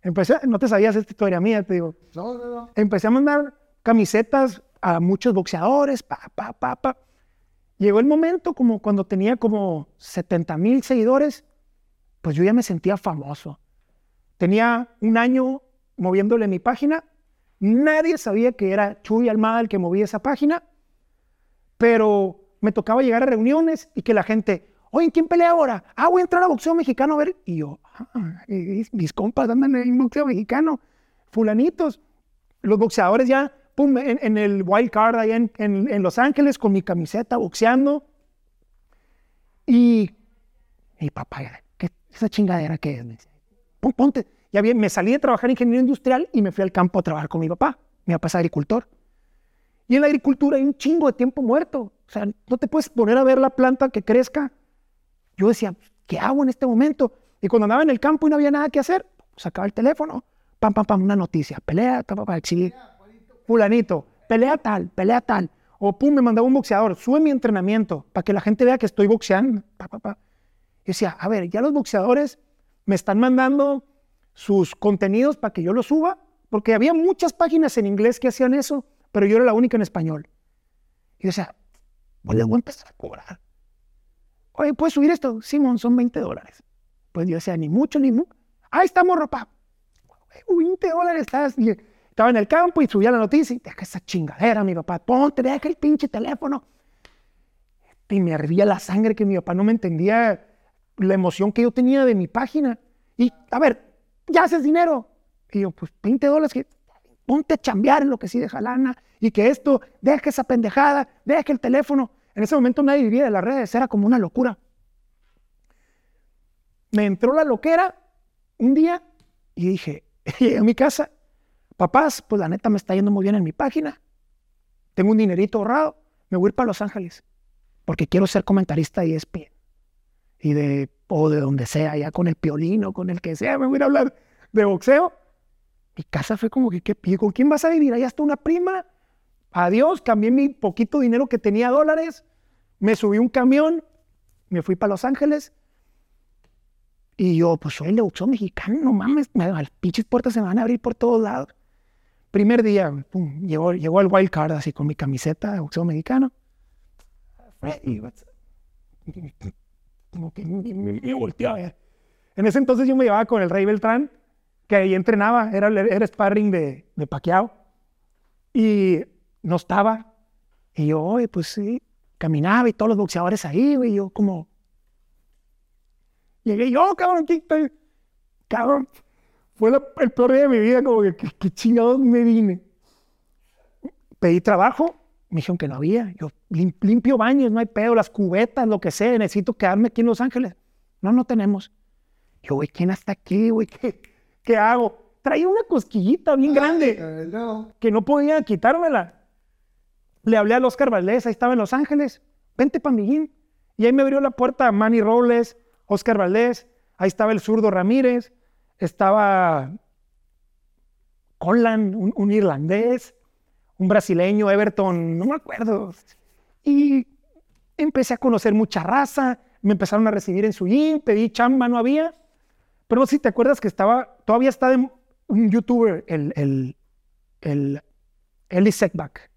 Empecé, no te sabías esta historia mía, te digo. No, no, no. Empecé a mandar camisetas a muchos boxeadores, pa, pa, pa, pa. Llegó el momento como cuando tenía como 70 mil seguidores, pues yo ya me sentía famoso. Tenía un año moviéndole mi página. Nadie sabía que era Chuy Almada el que movía esa página, pero me tocaba llegar a reuniones y que la gente, oye, ¿quién pelea ahora? Ah, voy a entrar a boxeo mexicano a ver. Y yo, "Ah, y- y mis compas andan en boxeo mexicano, fulanitos. Los boxeadores ya pum, en, en el wild card allá en, en- en Los Ángeles con mi camiseta boxeando. Y mi papá, ¿qué esa chingadera qué es? Me dice, "Pon- ponte. Ya bien, me salí de trabajar en industrial y me fui al campo a trabajar con mi papá. Mi papá es agricultor. Y en la agricultura hay un chingo de tiempo muerto. O sea, no te puedes poner a ver la planta que crezca. Yo decía, ¿qué hago en este momento? Y cuando andaba en el campo y no había nada que hacer, sacaba el teléfono, pam, pam, pam, una noticia, pelea, pam, pam, pam, fulanito, pelea tal, pelea tal. O pum, me mandaba un boxeador, sube mi entrenamiento para que la gente vea que estoy boxeando. pa, pa, pa. Y decía, a ver, ya los boxeadores me están mandando sus contenidos para que yo los suba, porque había muchas páginas en inglés que hacían eso, pero yo era la única en español. Y decía, pues les voy a empezar a cobrar. Oye, ¿puedes subir esto? Simón, son 20 dólares. Pues yo decía, ni mucho, ni mucho. Ahí estamos, ropa. 20 dólares estás. Y estaba en el campo y subía la noticia y deja esa chingadera, mi papá. Ponte, deja el pinche teléfono. Y me hervía la sangre que mi papá no me entendía la emoción que yo tenía de mi página. Y, a ver, ya haces dinero. Y yo, pues 20 dólares, ponte a chambear en lo que sí deja lana. Y que esto, deja esa pendejada, deja el teléfono. En ese momento nadie vivía de las redes, era como una locura. Me entró la loquera un día y dije, llegué a mi casa, papás, pues la neta me está yendo muy bien en mi página, tengo un dinerito ahorrado, me voy a ir para Los Ángeles, porque quiero ser comentarista de ESPN y de, o de donde sea, ya con el piolino, con el que sea, me voy a ir a hablar de boxeo. Mi casa fue como que, ¿qué, ¿con quién vas a vivir? Ahí está una prima. Adiós, cambié mi poquito dinero que tenía dólares, me subí un camión, me fui para Los Ángeles y yo, pues soy el de boxeo mexicano, no mames, me, las pinches puertas se me van a abrir por todos lados. Primer día, pum, llegó, llegó el wild card así con mi camiseta de boxeo mexicano. Freddy? Como que ni- ni volteó a ver. En ese entonces yo me llevaba con el Rey Beltrán, que ahí entrenaba, era, era sparring de, de Pacquiao. Y no estaba. Y yo, oye, pues sí, caminaba y todos los boxeadores ahí, güey, yo como... Llegué yo, cabrón, aquí estoy. Cabrón, fue la- el peor día de mi vida, como que, ¿qué, qué chingados me vine? Pedí trabajo, me dijeron que no había. Yo lim- limpio baños, no hay pedo, las cubetas, lo que sea, necesito quedarme aquí en Los Ángeles. No, no tenemos. Yo, güey, ¿quién hasta aquí, güey? ¿Qué, ¿Qué hago? Traía una cosquillita bien grande no. que no podía quitármela. Le hablé al Oscar Valdés, ahí estaba en Los Ángeles. Vente pa' mi gym. Y ahí me abrió la puerta Manny Robles, Oscar Valdés, ahí estaba el zurdo Ramírez, estaba Conlan, un, irlandés, un brasileño, Everton, no me acuerdo. Y empecé a conocer mucha raza, me empezaron a recibir en su gym, pedí chamba, no había. Pero si te acuerdas que estaba, todavía está un youtuber, el, el, el Eli Setback,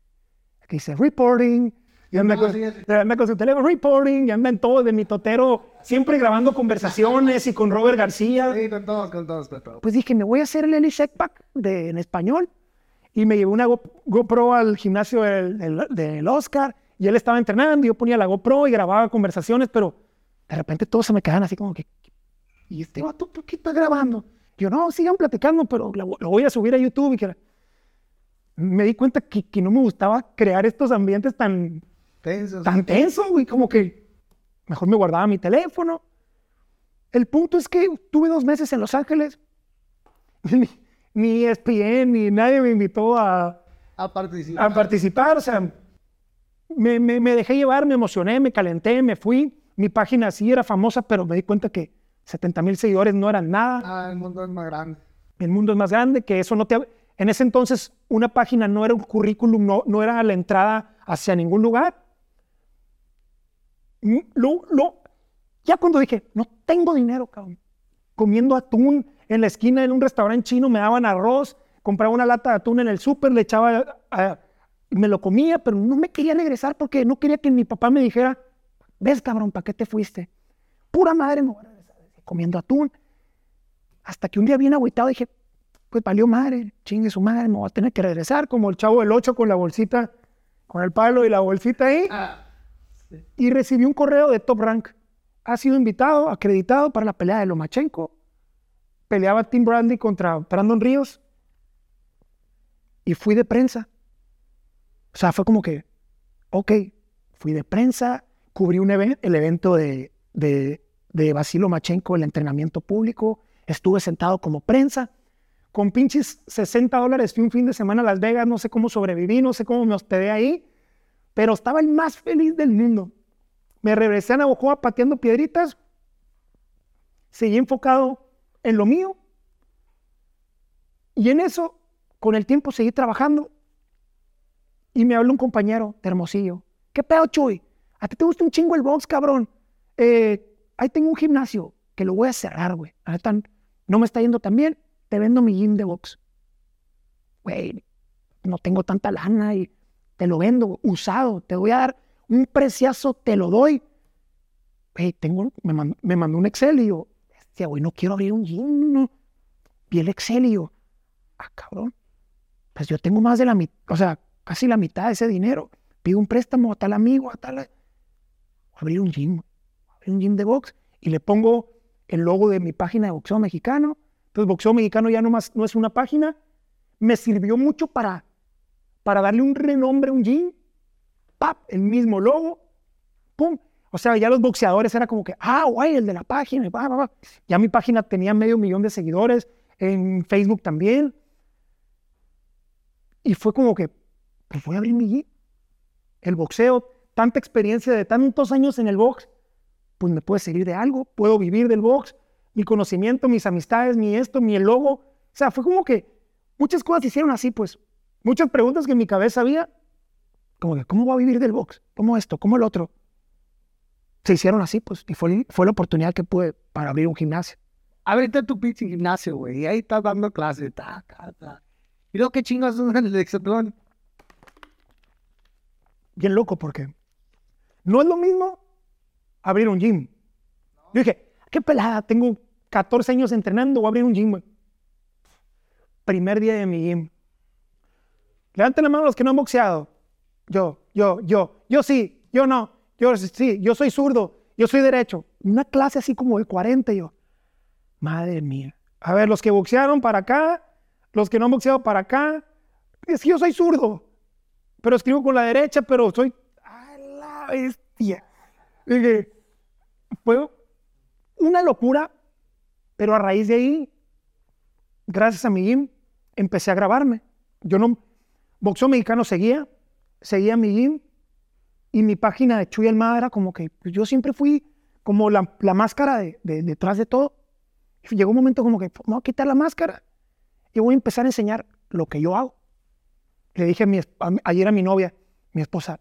que dice reporting, y anda con, sí, sí. anda con su teléfono reporting, y anda en todo de mi totero, siempre grabando conversaciones y con Robert García. Sí, con todos, con todos, con todos. Pues dije, me voy a hacer el Eli Setback de, en español. Y me llevé una Go- GoPro al gimnasio del, del- del Oscar, y él estaba entrenando, y yo ponía la GoPro y grababa conversaciones, pero de repente todos se me quedaban así como que, ¿y este vato por qué está grabando? Yo, no, sigan platicando, pero lo, lo voy a subir a YouTube. Y que... Me di cuenta que, que no me gustaba crear estos ambientes tan, Tensos. tan tensos, güey, como que mejor me guardaba mi teléfono. El punto es que tuve dos meses en Los Ángeles. Ni, ni ESPN, ni nadie me invitó a, A participar. a participar. O sea, me, me- me dejé llevar, me emocioné, me calenté, me fui. Mi página sí era famosa, pero me di cuenta que 70 mil seguidores no eran nada. Ah, el mundo es más grande. El mundo es más grande, que eso no te... En ese entonces, una página no era un currículum, no, no era la entrada hacia ningún lugar. Lo, lo- ya cuando dije, no tengo dinero, cabrón. Comiendo atún en la esquina en un restaurante chino, me daban arroz, compraba una lata de atún en el súper, le echaba, a- me lo comía, pero no me quería regresar porque no quería que mi papá me dijera, ves, cabrón, ¿para qué te fuiste? Pura madre, me voy a regresar comiendo atún. Hasta que un día bien agüitado dije, pues valió madre, chingue su madre, me voy a tener que regresar, como el chavo del 8 con la bolsita, con el palo y la bolsita ahí. Ah, Y recibí un correo de Top Rank. Ha sido invitado, acreditado para la pelea de Lomachenko. Peleaba Tim Bradley contra Brandon Ríos. Y fui de prensa. O sea, fue como que, ok, fui de prensa, cubrí un even- el evento de, de, de Machenko, el entrenamiento público, estuve sentado como prensa, con pinches 60 dólares fui un fin de semana a Las Vegas, no sé cómo sobreviví, no sé cómo me hospedé ahí, pero estaba el más feliz del mundo. Me regresé a Navajoa pateando piedritas, seguí enfocado en lo mío, y en eso, con el tiempo seguí trabajando, y me habló un compañero de Hermosillo. ¿Qué pedo, Chuy? ¿A ti te gusta un chingo el box, cabrón? Eh, ahí tengo un gimnasio que lo voy a cerrar, güey. No me está yendo tan bien. Te vendo mi gym de box. Güey, no tengo tanta lana y te lo vendo usado. Te voy a dar un preciazo, te lo doy. Güey, tengo, me, mandó, me un Excel y yo, hostia, güey, no quiero abrir un gym. No. Vi el Excel y yo, ah, cabrón. Pues yo tengo más de la mitad, o sea, casi la mitad de ese dinero. Pido un préstamo a tal amigo, a tal. Abrir un gym, abrir un gym de box y le pongo el logo de mi página de boxeo mexicano. Entonces, boxeo mexicano ya no, más, no es una página. Me sirvió mucho para, para darle un renombre a un gym. ¡Pap! El mismo logo. ¡Pum! O sea, ya los boxeadores era como que, ah, güey, el de la página. va, va". Ya mi página tenía medio millón de seguidores. En Facebook también. Y fue como que, pues voy a abrir mi gym. El boxeo, tanta experiencia de tantos años en el box, pues me puede servir de algo. Puedo vivir del box, mi conocimiento, mis amistades, mi esto, mi el logo. O sea, fue como que muchas cosas se hicieron así, pues. Muchas preguntas que en mi cabeza había. Como que, ¿cómo voy a vivir del box? ¿Cómo esto? ¿Cómo el otro? Se hicieron así, pues. Y fue, fue la oportunidad que pude para abrir un gimnasio. Ahorita tu pinche gimnasio, güey. Y ahí estás dando clases. Ta, ta, ta. Y luego, ¿qué chingas en el hexatlón? bien loco porque no es lo mismo abrir un gym. Yo dije, qué pelada, tengo 14 años entrenando, voy a abrir un gym. güey". Primer día de mi gym. Levanten la mano los que no han boxeado. Yo, yo, yo, yo sí, yo no, yo sí, yo soy zurdo, yo soy derecho. Una clase así como de 40 y yo. Madre mía. A ver, los que boxearon para acá, los que no han boxeado para acá. Es que yo soy zurdo pero escribo con la derecha, pero soy a la bestia. Dije, fue una locura, pero a raíz de ahí, gracias a mi gym, empecé a grabarme. Yo no, boxeo mexicano seguía, seguía mi gym y mi página de Chuy Almada era como que pues, yo siempre fui como la, la máscara de, de- detrás de todo. Y llegó un momento como que me voy a quitar la máscara y voy a empezar a enseñar lo que yo hago le dije a mi, ayer a mi novia, mi esposa,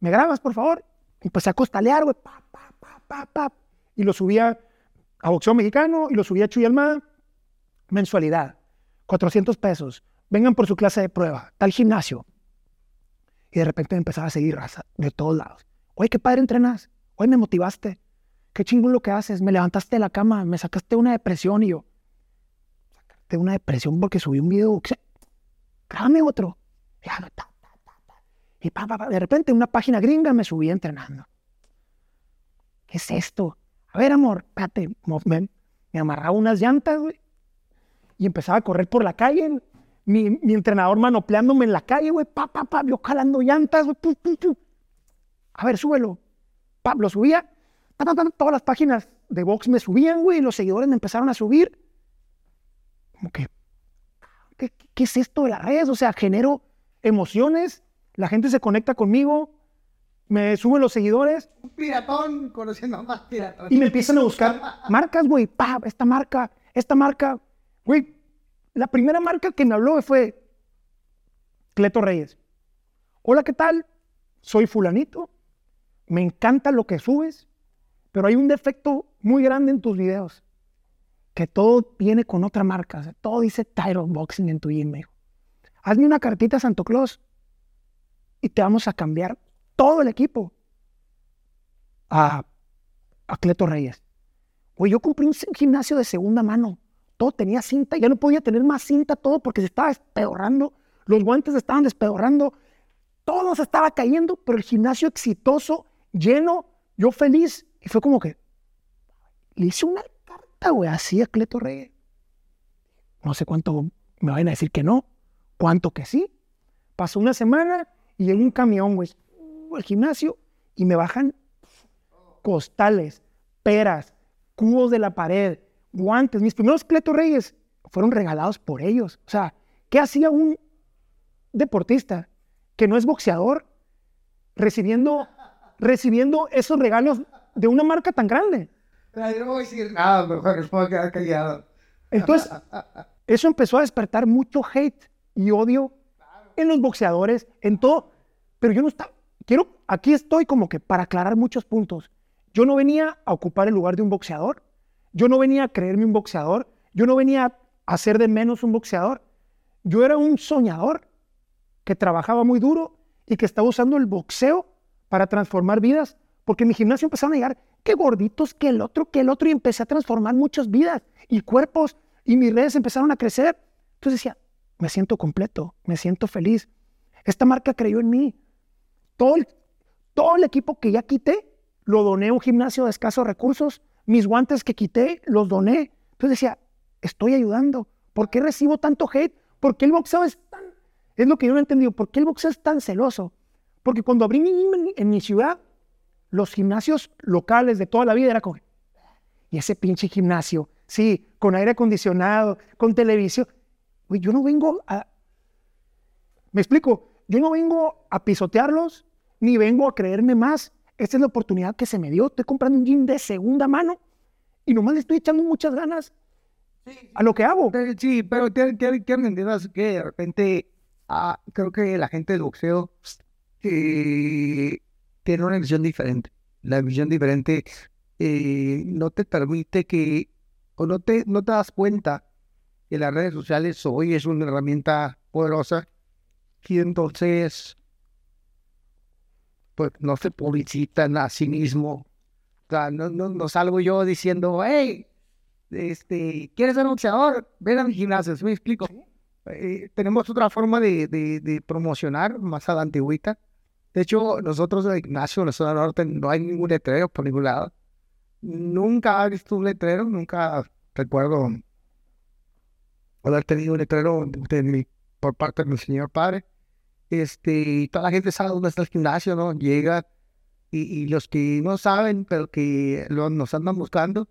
¿me grabas, por favor? Y empecé a costalear, güey, pa, pa, pa, pa, pa. Y lo subía a Boxeo Mexicano y lo subía a Chuy Almada. Mensualidad, 400 pesos. Vengan por su clase de prueba, tal gimnasio. Y de repente me empezaba a seguir raza de todos lados. Oye, qué padre entrenas. Oye, me motivaste. Qué chingón lo que haces. Me levantaste de la cama, me sacaste una depresión y yo. Sacarte de una depresión porque subí un video. Grábame otro. Ya, ta. Y pa, pa, pa, de repente una página gringa me subí entrenando. ¿Qué es esto? A ver, amor, espérate. Me, me amarraba unas llantas, güey. Y empezaba a correr por la calle. Mi, mi entrenador manopleándome en la calle, güey. Pa, pa, pa, yo jalando llantas, güey. pu, pu, pu. A ver, súbelo. Pa, lo subía. Ta, ta, ta, todas las páginas de box me subían, güey. Y los seguidores me empezaron a subir. Como que, ¿qué, qué es esto de las redes? O sea, genero emociones, la gente se conecta conmigo, me suben los seguidores Un piratón conociendo más piratón. y me empiezan a buscar marcas, güey, pa, esta marca, esta marca, güey. La primera marca que me habló fue Cleto Reyes. Hola, ¿qué tal? Soy fulanito, me encanta lo que subes, pero hay un defecto muy grande en tus videos, que todo viene con otra marca, todo dice Tyro Boxing en tu dijo. Hazme una cartita a Santo Claus y te vamos a cambiar todo el equipo a, a Cleto Reyes. Güey, yo compré un gimnasio de segunda mano. Todo tenía cinta, ya no podía tener más cinta, todo porque se estaba despedorrando. Los guantes estaban despedorrando. Todo se estaba cayendo, pero el gimnasio exitoso, lleno, yo feliz. Y fue como que le hice una carta, güey, así a Cleto Reyes. No sé cuánto me vayan a decir que no, cuánto que sí. Pasó una semana y llega un camión, güey, al gimnasio y me bajan costales, peras, cubos de la pared, guantes. Mis primeros Cleto Reyes fueron regalados por ellos. O sea, ¿qué hacía un deportista que no es boxeador recibiendo, recibiendo esos regalos de una marca tan grande? Ay, no voy a decir nada, mejor que puedo quedar callado. Entonces, eso empezó a despertar mucho hate y odio en los boxeadores, en todo. Pero yo no estaba, quiero, aquí estoy como que para aclarar muchos puntos. Yo no venía a ocupar el lugar de un boxeador. Yo no venía a creerme un boxeador. Yo no venía a hacer de menos un boxeador. Yo era un soñador que trabajaba muy duro y que estaba usando el boxeo para transformar vidas. Porque en mi gimnasio empezaron a llegar, qué gorditos, que el otro, que el otro, y empecé a transformar muchas vidas y cuerpos, y mis redes empezaron a crecer. Entonces decía, me siento completo, me siento feliz. Esta marca creyó en mí. Todo todo el equipo que ya quité, lo doné a un gimnasio de escasos recursos. Mis guantes que quité, los doné. Entonces decía, estoy ayudando. ¿Por qué recibo tanto hate? ¿Por qué el boxeo es tan... Es lo que yo no he entendido. ¿Por qué el boxeo es tan celoso? Porque cuando abrí mi gym en, mi ciudad, los gimnasios locales de toda la vida era como, y ese pinche gimnasio, sí, con aire acondicionado, con televisión. Güey, yo no vengo a... Me explico, yo no vengo a pisotearlos, ni vengo a creerme más. Esta es la oportunidad que se me dio. Estoy comprando un gym de segunda mano y nomás le estoy echando muchas ganas a lo que hago. Sí, pero quiero, que que de repente ah, creo que la gente del boxeo eh, tiene una visión diferente. La visión diferente eh, no te permite que, o no te, no te das cuenta que las redes sociales hoy es una herramienta poderosa y entonces pues no se publicitan a sí mismo. O sea, no, no, no salgo yo diciendo, hey, este, ¿quieres ser boxeador? Ven a mi gimnasio, ¿sí me explico? Eh, tenemos otra forma de, de, de promocionar más a la antigüita. De hecho, nosotros en el gimnasio, en la zona norte, no hay ningún letrero por ningún lado. Nunca he visto un letrero, nunca recuerdo haber tenido un letrero de mi- por parte de mi señor padre. Este, toda la gente sabe dónde está el gimnasio, ¿no? Llega y, los que no saben, pero que nos andan buscando,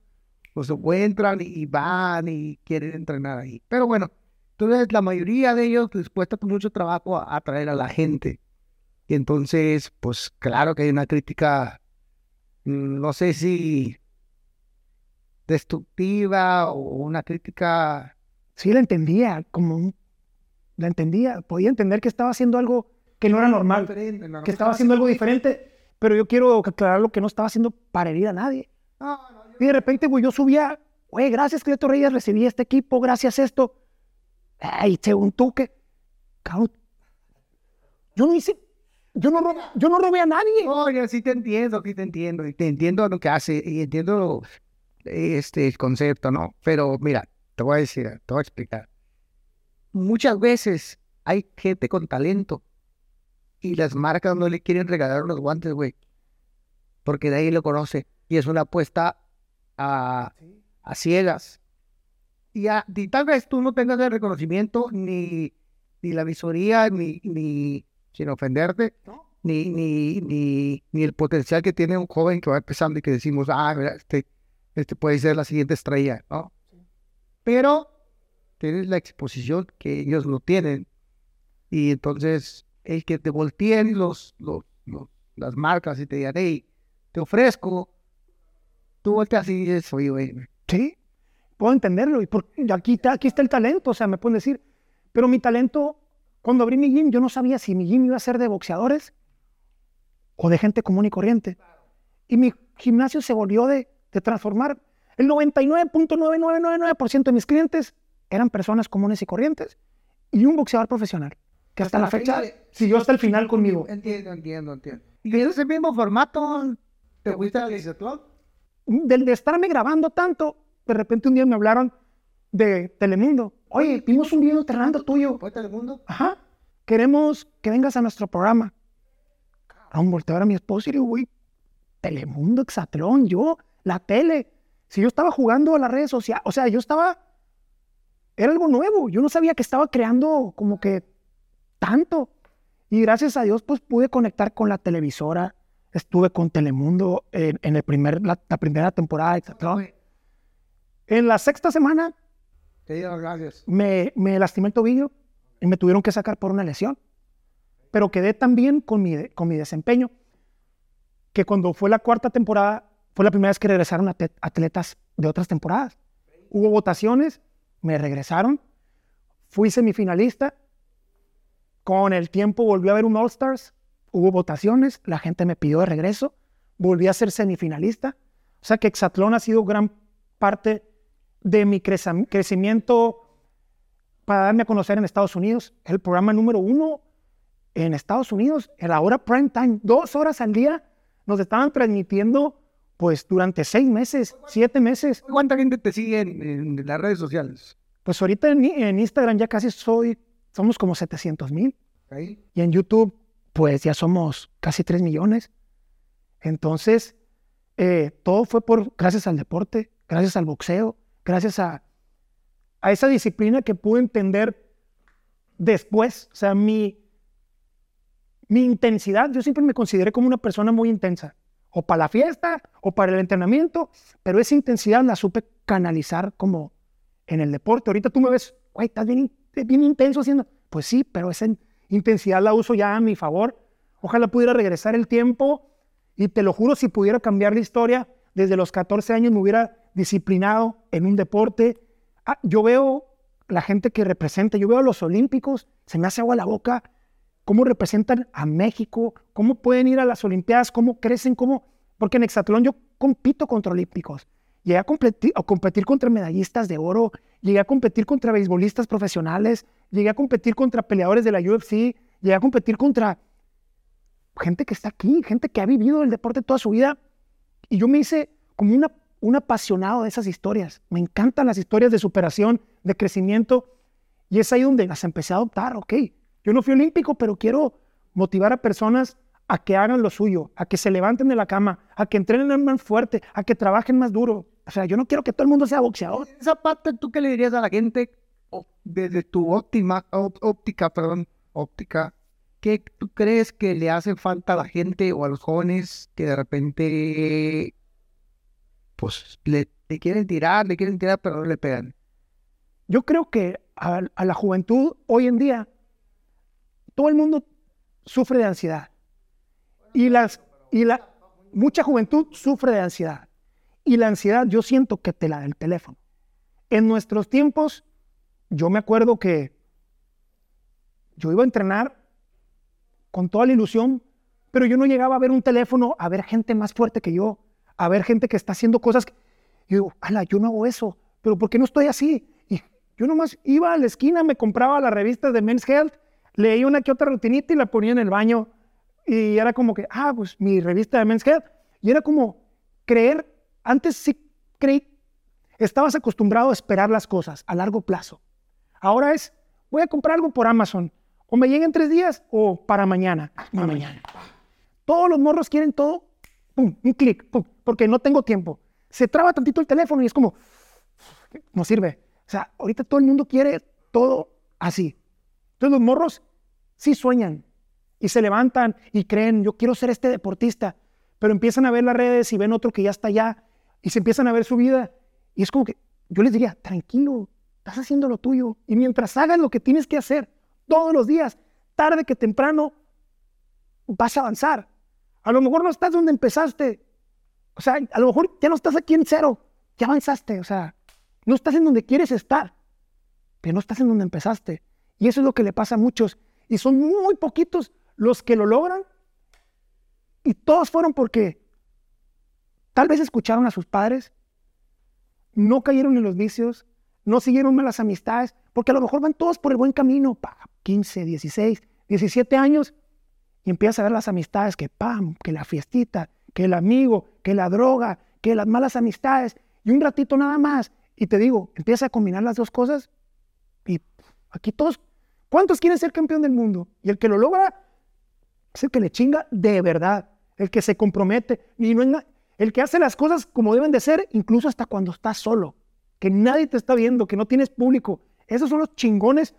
pues encuentran y van y quieren entrenar ahí. Pero bueno, entonces la mayoría de ellos les cuesta con mucho trabajo a- atraer a la gente. Y entonces, pues claro que hay una crítica, mm, no sé si destructiva o una crítica Sí, la entendía, como un- la entendía. Podía entender que estaba haciendo algo que no era normal, que estaba haciendo algo diferente, pero yo quiero aclarar lo que no estaba haciendo para herir a nadie. No, no, yo- Y de repente, güey, yo subía, güey, gracias, Cleto Reyes, recibí este equipo, gracias esto. Ay, según tú, que, cabrón, yo no hice, yo no, robé, yo no robé a nadie. Oye, sí te entiendo, sí te entiendo, y te entiendo lo que hace, y entiendo este el concepto, ¿no? Pero mira, te voy a decir, te voy a explicar. Muchas veces hay gente con talento y las marcas no le quieren regalar unos guantes, güey, porque nadie lo conoce y es una apuesta a, a ciegas. Y, a- y tal vez tú no tengas el reconocimiento ni, ni la visoría, ni, ni sin ofenderte, ni, ni, ni, ni el potencial que tiene un joven que va empezando y que decimos, ah, mira, este, este puede ser la siguiente estrella, ¿no? Pero tienes la exposición que ellos no tienen. Y entonces, el que te volteen los, las marcas y te digan, hey, te ofrezco, tú volteas y dices, oye, güey, Sí, puedo entenderlo. Y por- aquí, está, aquí está el talento, o sea, me pueden decir. Pero mi talento, cuando abrí mi gym, yo no sabía si mi gym iba a ser de boxeadores o de gente común y corriente. Y mi gimnasio se volvió de, de transformar. El 99.9999% de mis clientes eran personas comunes y corrientes y un boxeador profesional, que hasta, la fecha siguió hasta el final conmigo. Entiendo, entiendo, entiendo. Y en ese mismo formato, ¿te fuiste al Licetlón? Del de estarme grabando tanto, de repente un día me hablaron de Telemundo. Oye, vimos un video entrenando tuyo. ¿Fue Telemundo? Ajá. Queremos que vengas a nuestro programa. Cabrón, volteé a ver a mi esposo y le digo, güey, Telemundo, Exatlón, yo, la tele. Si yo estaba jugando a las redes sociales, o sea, yo estaba, era algo nuevo. Yo no sabía que estaba creando como que tanto. Y gracias a Dios, pues pude conectar con la televisora. Estuve con Telemundo en, en el primer, la, la primera temporada. Exatlón. En la sexta semana Te digo gracias. me, me lastimé el tobillo y me tuvieron que sacar por una lesión. Pero quedé tan bien con mi, con mi desempeño que cuando fue la cuarta temporada, fue la primera vez que regresaron atletas de otras temporadas. Hubo votaciones, me regresaron, fui semifinalista. Con el tiempo volví a ver un All Stars, hubo votaciones, la gente me pidió de regreso, volví a ser semifinalista. O sea que Exatlón ha sido gran parte de mi crecimiento para darme a conocer en Estados Unidos. El programa número uno en Estados Unidos, en la hora prime time, dos horas al día, nos estaban transmitiendo pues durante seis meses, siete meses. ¿Cuánta gente te sigue en, en las redes sociales? Pues ahorita en, en Instagram ya casi soy, somos como 700 mil. Y en YouTube, pues ya somos casi 3 millones. Entonces, eh, todo fue por, gracias al deporte, gracias al boxeo, gracias a, a esa disciplina que pude entender después. O sea, mi, mi intensidad, yo siempre me consideré como una persona muy intensa. O para la fiesta, o para el entrenamiento, pero esa intensidad la supe canalizar como en el deporte. Ahorita tú me ves, güey, estás bien, bien intenso haciendo. Pues sí, pero esa in- intensidad la uso ya a mi favor. Ojalá pudiera regresar el tiempo y te lo juro, si pudiera cambiar la historia, desde los 14 años me hubiera disciplinado en un deporte. Ah, yo veo la gente que representa, yo veo a los olímpicos, se me hace agua la boca, cómo representan a México, cómo pueden ir a las Olimpiadas, cómo crecen, cómo... Porque en Hexatlón yo compito contra olímpicos. Llegué a competir, a competir contra medallistas de oro, llegué a competir contra beisbolistas profesionales, llegué a competir contra peleadores de la UFC, llegué a competir contra gente que está aquí, gente que ha vivido el deporte toda su vida. Y yo me hice como un apasionado de esas historias. Me encantan las historias de superación, de crecimiento. Y es ahí donde las empecé a adoptar. Ok, yo no fui olímpico, pero quiero motivar a personas a que hagan lo suyo, a que se levanten de la cama, a que entrenen más fuerte, a que trabajen más duro. O sea, yo no quiero que todo el mundo sea boxeador. Esa parte, ¿tú qué le dirías a la gente desde tu óptima, óptica, perdón, óptica? ¿Qué tú crees que le hace falta a la gente o a los jóvenes que de repente, pues, le, le quieren tirar, le quieren tirar, pero no le pegan? Yo creo que a, a la juventud hoy en día, todo el mundo sufre de ansiedad. Y, las, y la, mucha juventud sufre de ansiedad. Y la ansiedad yo siento que te la da el teléfono. En nuestros tiempos, yo me acuerdo que yo iba a entrenar con toda la ilusión, pero yo no llegaba a ver un teléfono, a ver gente más fuerte que yo, a ver gente que está haciendo cosas. Yo digo, ala, yo no hago eso, pero ¿por qué no estoy así? Y yo nomás iba a la esquina, me compraba las revistas de Men's Health, leía una que otra rutinita y la ponía en el baño. Y era como que, ah, pues mi revista de Men's Health. Y era como creer, antes sí creí, estabas acostumbrado a esperar las cosas a largo plazo. Ahora es, voy a comprar algo por Amazon. O me llega en tres días o para mañana. Para mañana. Todos los morros quieren todo, pum, un clic, pum, porque no tengo tiempo. Se traba tantito el teléfono y es como, no sirve. O sea, ahorita todo el mundo quiere todo así. Entonces los morros sí sueñan y se levantan y creen, yo quiero ser este deportista, pero empiezan a ver las redes y ven otro que ya está allá y se empiezan a ver su vida. Y es como que yo les diría, tranquilo, estás haciendo lo tuyo. Y mientras hagas lo que tienes que hacer todos los días, tarde que temprano, vas a avanzar. A lo mejor no estás donde empezaste. O sea, a lo mejor ya no estás aquí en cero, ya avanzaste. O sea, no estás en donde quieres estar, pero no estás en donde empezaste. Y eso es lo que le pasa a muchos. Y son muy poquitos los que lo logran. Y todos fueron porque tal vez escucharon a sus padres, no cayeron en los vicios, no siguieron malas amistades, porque a lo mejor van todos por el buen camino, pa, 15, 16, 17 años, y empiezas a ver las amistades que pam, que la fiestita, que el amigo, que la droga, que las malas amistades, y un ratito nada más. Y te digo, empieza a combinar las dos cosas y aquí todos, ¿cuántos quieren ser campeón del mundo? Y el que lo logra es el que le chinga de verdad, el que se compromete, y no es el que hace las cosas como deben de ser, incluso hasta cuando estás solo, que nadie te está viendo, que no tienes público. Esos son los chingones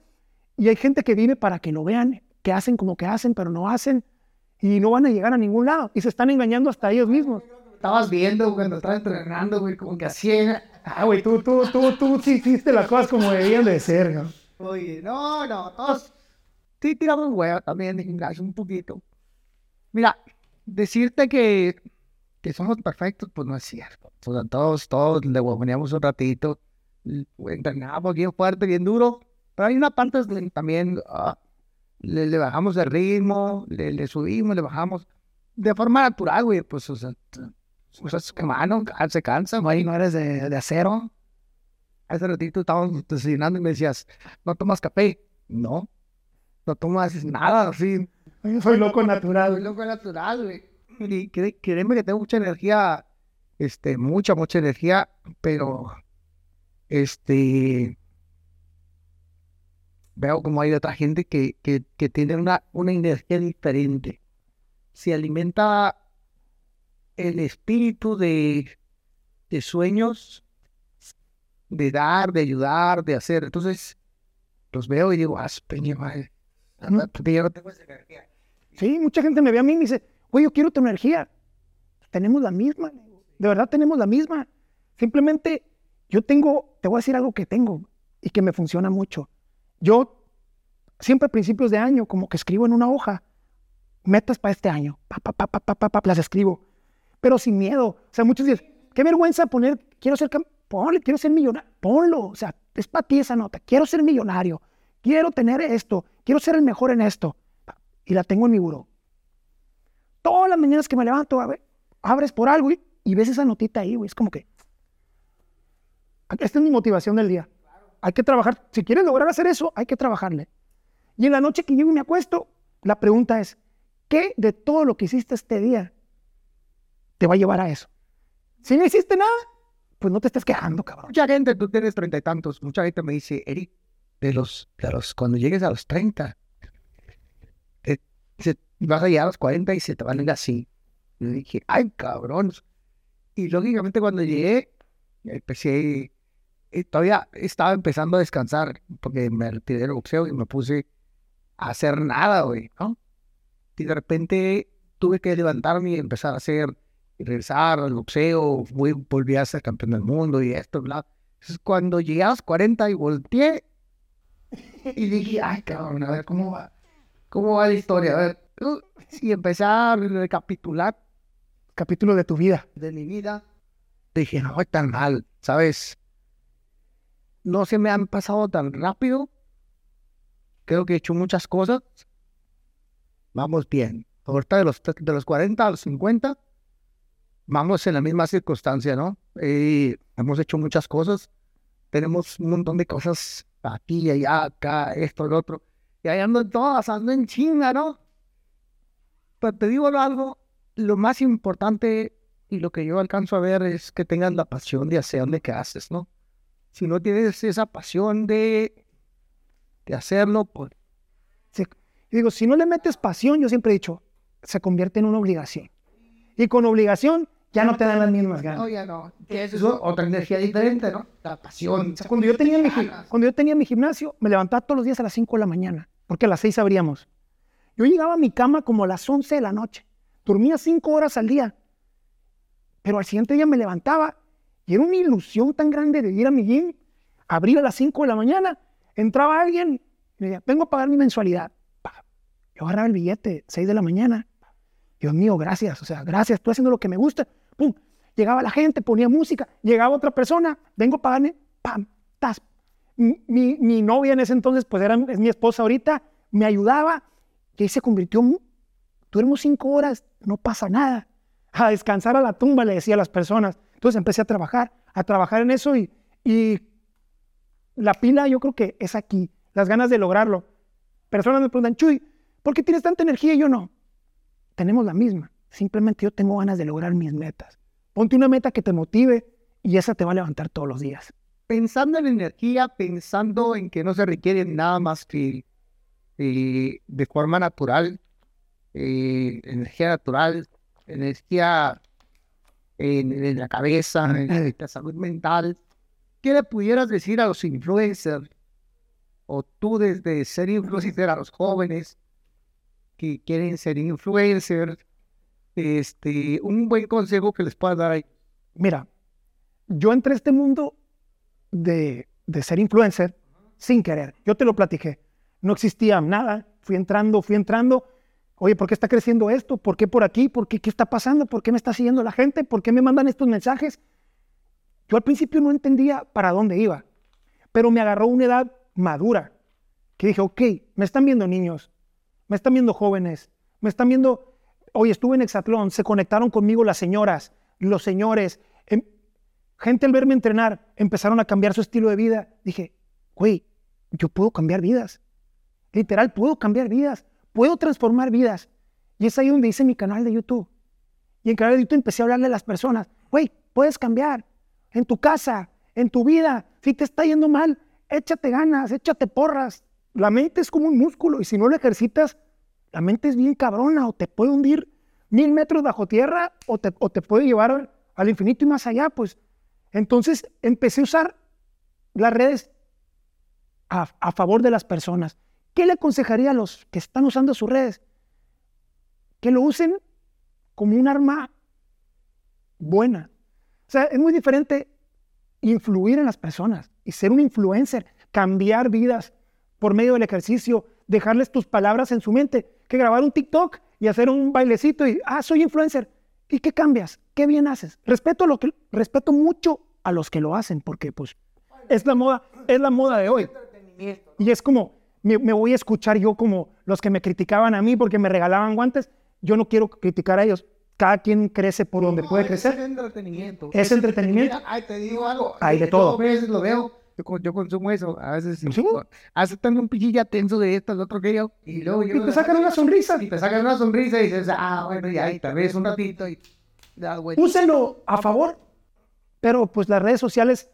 y hay gente que vive para que lo vean que hacen como que hacen, pero no hacen y no van a llegar a ningún lado y se están engañando hasta ellos mismos. Estabas viendo cuando estaba entrenando, güey, como que así era. Ah, güey, tú, tú, tú, tú sí hiciste las cosas como debían de ser, ¿no? Oye, no, no, todos. Sí, tiramos huevo también de gimnasio, un poquito. Mira, decirte que, que somos perfectos, pues no es cierto. O sea, todos, todos le huevoneamos un ratito, entrenamos bien fuerte, bien duro, pero hay una parte donde también ah, le, bajamos el ritmo, le, subimos, le bajamos de forma natural, güey, pues, o sea, o sea, es que mano, se cansa, güey, no eres de, de acero. Hace ratito estábamos desayunando y me decías, ¿no tomas café? No, no tomas nada, así. Yo soy loco Soy natural. loco natural, güey. Y cre- créeme que tengo mucha energía, este, mucha, mucha energía, pero, este, veo como hay otra gente que, que, que tiene una, una energía diferente. Se alimenta el espíritu de, de sueños, de dar, de ayudar, de hacer. Entonces, los veo y digo, ah, peña madre, porque yo no tengo esa energía. Sí, mucha gente me ve a mí y me dice, güey, yo quiero tu energía. Tenemos la misma, de verdad tenemos la misma. Simplemente yo tengo, te voy a decir algo que tengo y que me funciona mucho. Yo siempre a principios de año como que escribo en una hoja metas para este año, pa, pa, pa, pa, pa, pa, pa, las escribo, pero sin miedo. O sea, muchos dicen, qué vergüenza poner, quiero ser, ponle, quiero ser millonario, ponlo. O sea, es para ti esa nota, quiero ser millonario, quiero tener esto, quiero ser el mejor en esto. Y la tengo en mi buró. Todas las mañanas que me levanto, a ver, abres por algo y, y ves esa notita ahí, güey. Es como que. Esta es mi motivación del día. Hay que trabajar. Si quieres lograr hacer eso, hay que trabajarle. Y en la noche que llego y me acuesto, la pregunta es: ¿qué de todo lo que hiciste este día te va a llevar a eso? Si no hiciste nada, pues no te estés quejando, cabrón. Mucha gente, tú tienes treinta y tantos, mucha gente me dice, Eric, de los, de los, cuando llegues a los treinta, vas a llegar a los cuarenta y se te van a ir así. Y dije, ay, cabrón. Y lógicamente cuando llegué, empecé, eh, todavía estaba empezando a descansar, porque me retiré del boxeo y me puse a hacer nada, güey, ¿no? Y de repente tuve que levantarme y empezar a hacer, regresar al boxeo, fui- volví a ser campeón del mundo y esto, bla. Entonces, cuando llegué a los 40 y volteé, y dije, ay, cabrón, a ver, ¿cómo va? ¿Cómo va la historia? A ver, y empecé a recapitular Capítulo de tu vida. de mi vida, dije, no voy tan mal, ¿sabes? No se me han pasado tan rápido. Creo que he hecho muchas cosas. Vamos bien. Ahorita de los, de los 40 a los 50, vamos en la misma circunstancia, ¿no? Hemos hecho muchas cosas. Tenemos un montón de cosas aquí, allá, acá, esto, lo otro. Y ahí ando en todas, ando en chinga, ¿no? Pero te digo algo, lo más importante y lo que yo alcanzo a ver es que tengas la pasión de hacer lo que haces, ¿no? Si no tienes esa pasión de, de hacerlo, pues Se- digo, si no le metes pasión, yo siempre he dicho, se convierte en una obligación. Y con obligación ya no te dan las mismas ganas. no, ya no. Que eso es otra energía diferente, ¿no? La pasión. O sea, cuando yo, tenía mi, gi- cuando yo tenía mi gimnasio, me levantaba todos los días a las 5 de la mañana, porque a las 6 abríamos. Yo llegaba a mi cama como a las 11 de la noche. Dormía 5 horas al día. Pero al siguiente día me levantaba y era una ilusión tan grande de ir a mi gym, abrir a las 5 de la mañana, entraba alguien y me decía, vengo a pagar mi mensualidad. Yo agarraba el billete, 6 de la mañana. Dios mío, gracias, o sea, gracias, estoy haciendo lo que me gusta. Llegaba la gente, ponía música, llegaba otra persona, vengo a pagarme, pam, tas. Mi, mi- novia en ese entonces, pues era, es mi esposa ahorita, me ayudaba y ahí se convirtió, duermo cinco horas, no pasa nada. A descansar a la tumba, le decía a las personas. Entonces empecé a trabajar, a trabajar en eso y, y la pila yo creo que es aquí, las ganas de lograrlo. Personas me preguntan, Chuy, ¿por qué tienes tanta energía y yo no? Tenemos la misma. Simplemente yo tengo ganas de lograr mis metas. Ponte una meta que te motive y esa te va a levantar todos los días. pensando en energía, pensando en que no se requiere nada más que eh, de forma natural, eh, energía natural, energía en, en la cabeza, en la salud mental. ¿Qué le pudieras decir a los influencers? O tú desde ser influencer a los jóvenes, que quieren ser influencers, este, un buen consejo que les puedas dar ahí. Mira, yo entré a este mundo de, de ser influencer sin querer. Yo te lo platiqué. No existía nada. Fui entrando, fui entrando. Oye, ¿por qué está creciendo esto? ¿Por qué por aquí? ¿Por qué qué está pasando? ¿Por qué me está siguiendo la gente? ¿Por qué me mandan estos mensajes? Yo al principio no entendía para dónde iba, pero me agarró una edad madura que dije, ok, me están viendo niños, me están viendo jóvenes, me están viendo, oye, estuve en Exatlón, se conectaron conmigo las señoras, los señores, em- gente al verme entrenar empezaron a cambiar su estilo de vida. Dije, güey, yo puedo cambiar vidas. Literal, puedo cambiar vidas, puedo transformar vidas. Y es ahí donde hice mi canal de YouTube. Y en canal de YouTube empecé a hablarle a las personas, güey, puedes cambiar en tu casa, en tu vida. Si te está yendo mal, échate ganas, échate porras. La mente es como un músculo y si no lo ejercitas, la mente es bien cabrona o te puede hundir mil metros bajo tierra o te, o te puede llevar al, infinito y más allá. Pues entonces empecé a usar las redes a, a favor de las personas. ¿Qué le aconsejaría a los que están usando sus redes? Que lo usen como un arma buena. O sea, es muy diferente influir en las personas y ser un influencer, cambiar vidas por medio del ejercicio, dejarles tus palabras en su mente, que grabar un TikTok y hacer un bailecito y, ah, soy influencer. ¿Y qué cambias? ¿Qué bien haces? Respeto, lo que, respeto mucho a los que lo hacen, porque pues es la moda, es la moda de hoy. Y es como, me, me voy a escuchar yo como los que me criticaban a mí porque me regalaban guantes. Yo no quiero criticar a ellos. Cada quien crece por donde puede Es crecer. entretenimiento. Es entretenimiento. Ay, te digo algo. Hay de todo. Veces lo veo. Yo, con- yo consumo eso. A veces sí. ¿Sí? A veces tengo un pichilla tenso de esto, de otro que yo. Y luego yo. Y te sacan una sonrisa. Y te sacan una sonrisa y dices, ah, bueno, y ahí tal vez un ratito y. da vuelta. úsenlo a favor. Pero pues las redes sociales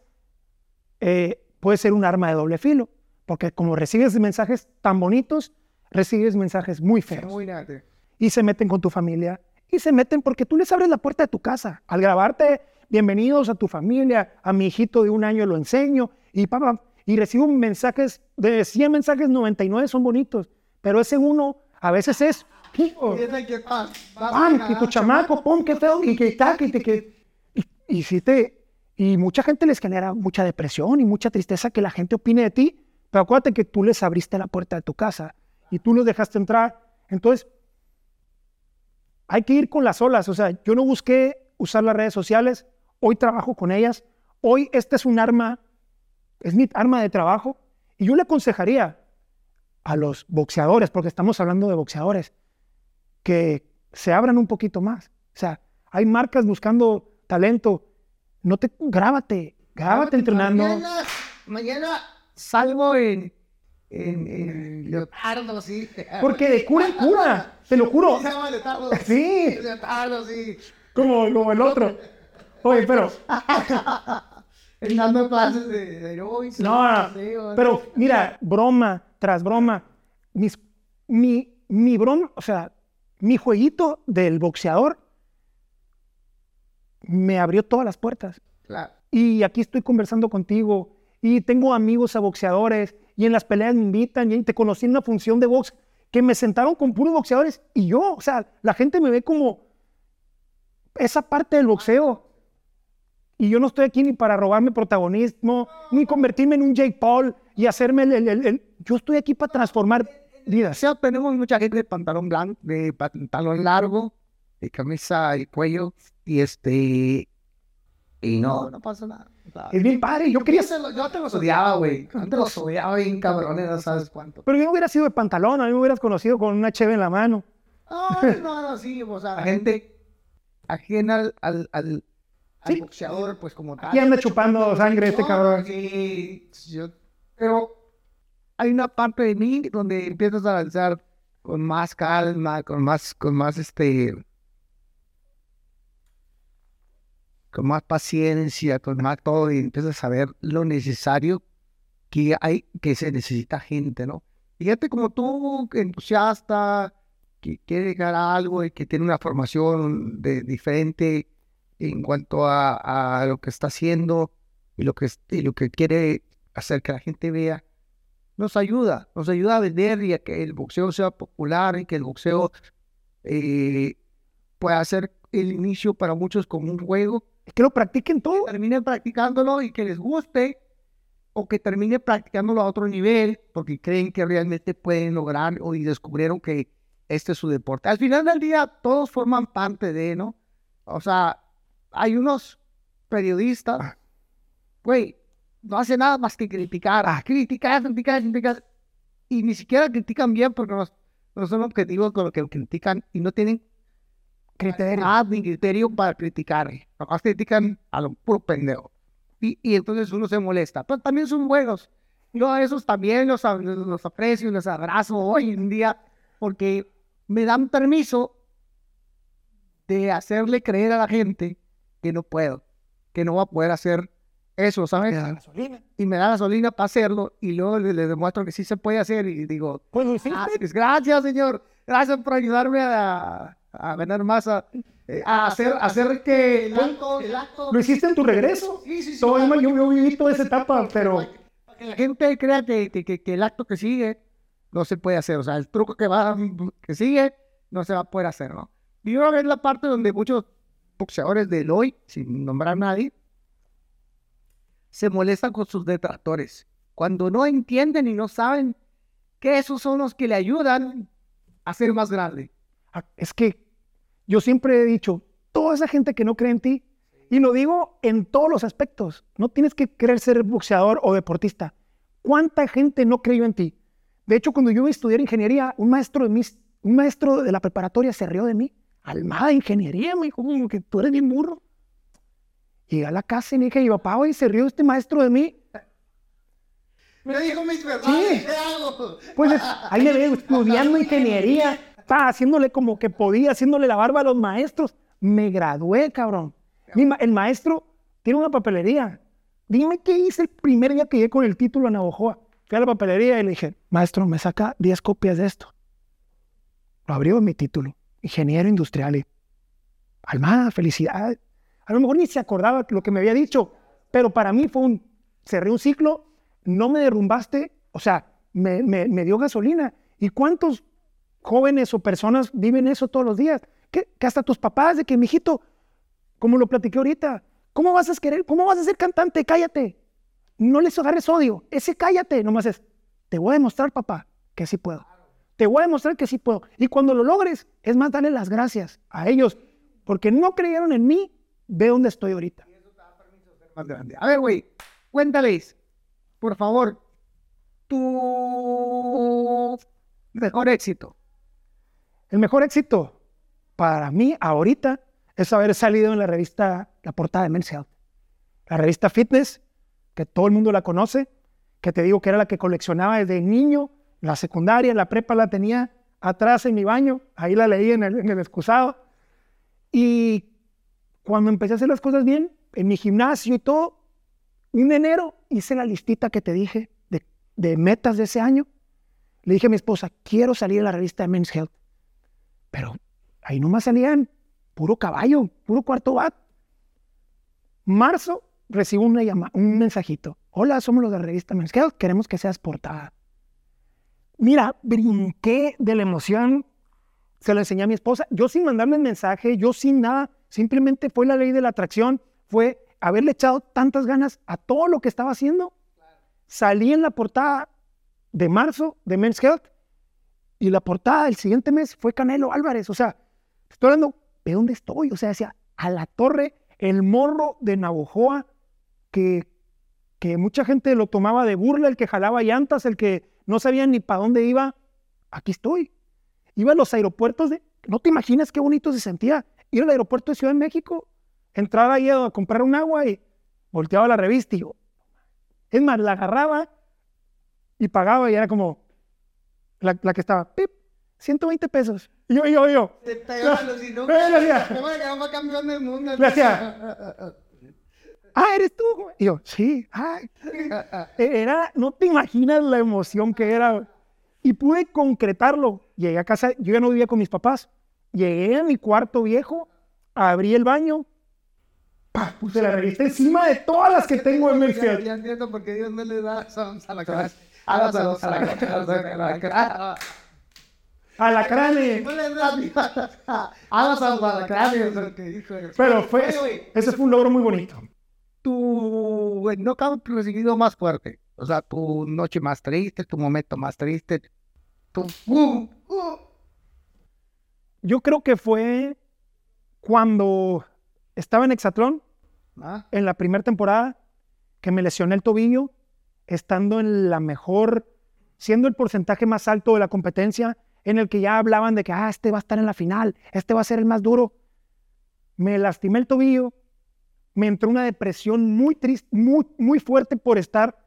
eh, puede ser un arma de doble filo, porque como recibes mensajes tan bonitos, recibes mensajes muy feos. Muy. Y se meten con tu familia, y se meten porque tú les abres la puerta de tu casa. Al grabarte, bienvenidos a tu familia, a mi hijito de un año lo enseño, y papá, y recibo mensajes, de 100 mensajes, 99 son bonitos, pero ese uno a veces es... Que, Y tu chamaco, ¡pum! ¡Qué feo! Y que tac, y te que... Y, y sí te... Y mucha gente les genera mucha depresión y mucha tristeza que la gente opine de ti, pero acuérdate que tú les abriste la puerta de tu casa y tú los dejaste entrar. Entonces, hay que ir con las olas. O sea, yo no busqué usar las redes sociales, hoy trabajo con ellas, hoy este es un arma, es mi arma de trabajo, y yo le aconsejaría a los boxeadores, porque estamos hablando de boxeadores, que se abran un poquito más. O sea, hay marcas buscando talento. No te grábate, grábate entrenando. Mañana, mañana salgo en. En, en leotardo, sí. Porque de cura en cura, te lo juro. Sí. Leotardo, sí. Como, como el otro. Oye, pero, Dando clases de, no, no, pero mira, broma tras broma. Mis, mi, mi broma, o sea, mi jueguito del boxeador me abrió todas las puertas. Claro. y aquí estoy conversando contigo y tengo amigos a boxeadores y en las peleas me invitan y te conocí en una función de box que me sentaron con puros boxeadores y yo, o sea, la gente me ve como esa parte del boxeo. Y yo no estoy aquí ni para robarme protagonismo, ni convertirme en un Jake Paul y hacerme el... el- el- el- Yo estoy aquí para transformar O vidas. sea, tenemos mucha gente de pantalón blanco, de pantalón largo, de camisa y cuello, y este. Y no, no pasa nada. O Es bien padre, yo quería... yo, te lo- yo te los odiaba, güey. Antes los odiaba bien cabrones, no sabes cuánto. Pero yo no hubiera sido de pantalón, a mí me hubieras conocido con una cheve en la mano. No, no, no, sí, o sea, la gente ajena al, al, al, al Sí. boxeador, pues como tal. Aquí anda chupando sangre este cabrón. Sí, yo, pero hay una parte de mí donde empiezas a lanzar con más calma, con más, con más este, con más paciencia, con más todo, y empiezas a ver lo necesario que hay, que se necesita gente, ¿no? Fíjate como tú, que entusiasta, que quiere llegar a algo y que tiene una formación de, diferente en cuanto a, a lo que está haciendo y lo que, y lo que quiere hacer que la gente vea. nos ayuda, nos ayuda a vender y a que el boxeo sea popular y que el boxeo eh, pueda ser el inicio para muchos como un juego Que lo practiquen todo. terminen practicándolo y que les guste o que terminen practicándolo a otro nivel porque creen que realmente pueden lograr o y descubrieron que este es su deporte. Al final del día todos forman parte de, ¿no? O sea, hay unos periodistas, güey, no hacen nada más que criticar, ah, criticar, criticar, criticar y ni siquiera critican bien porque no, no son objetivos con lo que critican y no tienen Criterio. Ah, ni criterio para criticar. Nomás critican a lo puro pendejo. Y, y entonces uno se molesta. Pero también son buenos. Yo a esos también los, los aprecio, los abrazo hoy en día porque me dan permiso de hacerle creer a la gente que no puedo, que no va a poder hacer eso, ¿sabes? Y me da gasolina para hacerlo y luego le, le demuestro que sí se puede hacer y digo, Pues lo hiciste. Gracias, gracias, señor. Gracias por ayudarme a, a ganar masa. eh, a hacer, hacer que el acto, el acto- Lo hiciste en tu regreso. Sí, sí, sí. Todo, yo, yo viví toda esa etapa, pero Para que la gente crea que- que el acto que sigue no se puede hacer. O sea, el truco que va que sigue no se va a poder hacer, ¿no? Y yo creo que es la parte donde muchos boxeadores del hoy, sin nombrar a nadie, se molestan con sus detractores. Cuando no entienden y no saben que esos son los que le ayudan a ser más grande. ah, es que yo siempre he dicho, toda esa gente que no cree en ti, y lo digo en todos los aspectos, no tienes que querer ser boxeador o deportista. ¿Cuánta gente no creyó en ti? De hecho, cuando yo estudiar ingeniería, un maestro de, mis, un maestro de la preparatoria se rió de mí. Almada ingeniería, me dijo, como que tú eres bien burro. Llegué a la casa y le dije, y papá, hoy se rió este maestro de mí. Me dijo mis verdades, Pues es- ahí me veo estudiando ingeniería, estaba haciéndole como que podía, haciéndole la barba a los maestros. Me gradué, cabrón. Ma- el maestro tiene una papelería. Dime qué hice el primer día que llegué con el título a Navojoa. Fui a la papelería y le dije, maestro, me saca 10 copias de esto. Lo abrió mi título, ingeniero industrial. Y, Almada, felicidades. A lo mejor ni se acordaba lo que me había dicho, pero para mí fue un, cerré un ciclo, no me derrumbaste, o sea, me, me- dio gasolina. ¿Y cuántos jóvenes o personas viven eso todos los días? Que, que hasta tus papás, de que, mijito, como lo platiqué ahorita, ¿cómo vas a querer, cómo vas a ser cantante? Cállate. No les agarres odio. Ese cállate, nomás es, te voy a demostrar, papá, que sí puedo. Te voy a demostrar que sí puedo. Y cuando lo logres, es más, darle las gracias a ellos, porque no creyeron en mí, ve dónde estoy ahorita. más grande. A ver, güey, cuéntales, por favor, tu mejor éxito. El mejor éxito para mí ahorita es haber salido en la revista, la portada de Men's Health. La revista Fitness, que todo el mundo la conoce, que te digo que era la que coleccionaba desde niño, la secundaria, la prepa la tenía atrás en mi baño, ahí la leí en el, excusado. Y cuando empecé a hacer las cosas bien, en mi gimnasio y todo, un enero hice la listita que te dije de, de metas de ese año. Le dije a mi esposa, quiero salir en la revista de Men's Health. Pero ahí nomás salían puro caballo, puro cuarto bat. Marzo recibo una llama- un mensajito. Hola, somos los de la revista Men's Health, queremos que seas portada. Mira, brinqué de la emoción, se lo enseñé a mi esposa, yo sin mandarme el mensaje, yo sin nada, simplemente fue la ley de la atracción, fue haberle echado tantas ganas a todo lo que estaba haciendo. Salí en la portada de marzo de Men's Health y la portada del siguiente mes fue Canelo Álvarez. O sea, estoy hablando de dónde estoy. O sea, decía, a la torre, el morro de Navojoa, que, que mucha gente lo tomaba de burla, el que jalaba llantas, el que no sabía ni para dónde iba. Aquí estoy. Iba a los aeropuertos de. No te imaginas qué bonito se sentía ir al aeropuerto de Ciudad de México, entrar ahí a comprar un agua y volteaba la revista y yo. Es más, la agarraba y pagaba y era como la, la que estaba, pip, 120 pesos. Y yo, y yo, y yo. Te no, me del mundo. Gracias. Ah, eres tú. güey?" Y yo, sí. E- Era, no te imaginas la emoción que era. Y pude concretarlo. Llegué a casa, yo ya no vivía con mis papás. Llegué a mi cuarto viejo, abrí el baño, pa, puse la revista encima de todas las que tengo en Ya, Medfield. ya entiendo por qué Dios no le da sons a la. Hágaselos a la cara. A la cara. dijo. Pero fue, ese fue un logro muy bonito. Tu knockout recibido más fuerte. O sea, tu noche más triste, tu momento más triste. Tu. Uh, uh. Yo creo que fue cuando estaba en Hexatlón, Ah, en la primera temporada, que me lesioné el tobillo, estando en la mejor, siendo el porcentaje más alto de la competencia, en el que ya hablaban de que, ah, este va a estar en la final, este va a ser el más duro. Me lastimé el tobillo, me entró una depresión muy triste, muy, muy fuerte por estar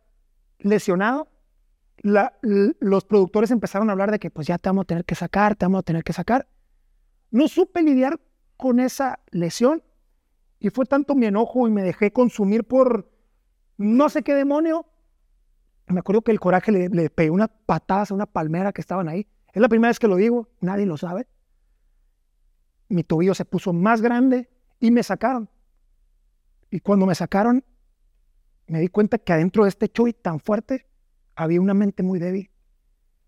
lesionado. Los productores empezaron a hablar de que pues ya te vamos a tener que sacar, te vamos a tener que sacar. No supe lidiar con esa lesión y fue tanto mi enojo y me dejé consumir por no sé qué demonio. Me acuerdo que el coraje le, le pegué unas patadas a una palmera que estaban ahí. Es la primera vez que lo digo, nadie lo sabe. Mi tobillo se puso más grande y me sacaron. Y cuando me sacaron, me di cuenta que adentro de este chuy tan fuerte había una mente muy débil.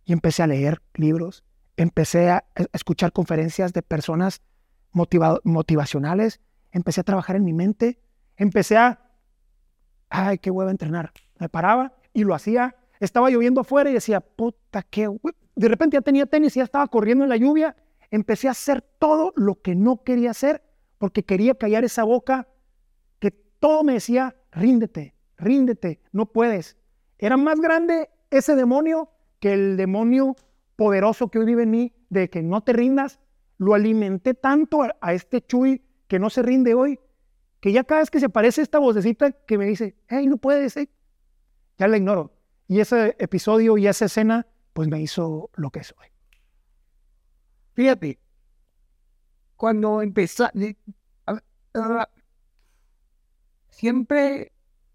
Y empecé a leer libros, empecé a escuchar conferencias de personas motiva- motivacionales, empecé a trabajar en mi mente, empecé a, ay, qué hueva entrenar. Me paraba y lo hacía. Estaba lloviendo afuera y decía, puta, qué hue-". De repente ya tenía tenis y ya estaba corriendo en la lluvia. Empecé a hacer todo lo que no quería hacer porque quería callar esa boca todo me decía, ríndete, ríndete, no puedes. Era más grande ese demonio que el demonio poderoso que hoy vive en mí, de que no te rindas. Lo alimenté tanto a, este Chuy que no se rinde hoy, que ya cada vez que se aparece esta vocecita que me dice, hey, no puedes, eh", ya la ignoro. Y ese episodio y esa escena, pues me hizo lo que soy. Fíjate, cuando empezó, siempre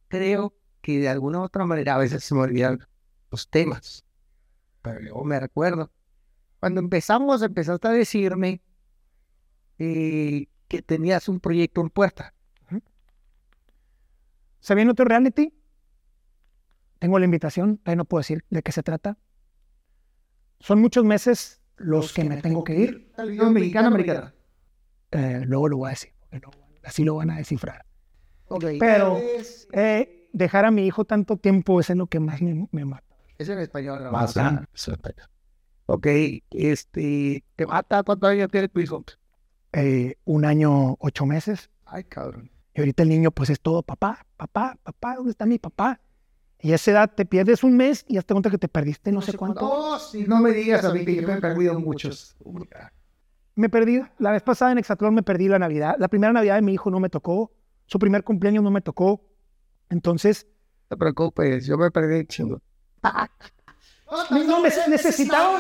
creo que de alguna u otra manera a veces se me olvidan los temas, pero yo me recuerdo. Cuando empezamos, empezaste a decirme eh, que tenías un proyecto en puerta. ¿Se viene otro reality? Tengo la invitación, todavía no puedo decir de qué se trata. Son muchos meses los que me tengo que ir. Mexicana, americana. Eh, luego lo voy a decir, así lo van a descifrar. Pero- Es, Eh, dejar a mi hijo tanto tiempo es en lo que más me, me mata. es en español. ¿no? Más, Ah, Ok, este, ¿te mata? ¿Cuántos años tiene tu hijo? Eh, un año, ocho meses. Ay, cabrón. Y ahorita el niño pues es todo, papá, papá, papá, ¿dónde está mi papá? Y a esa edad te pierdes un mes y ya te cuenta que te perdiste no sé cuánto. No, si no me digas a mí que yo me he perdido muchos. Me perdí, la vez pasada en Hexatlón me perdí la Navidad. La primera Navidad de mi hijo no me tocó, su primer cumpleaños no me tocó. Entonces, No te preocupes, yo me perdí chingo. no, me- necesitaba,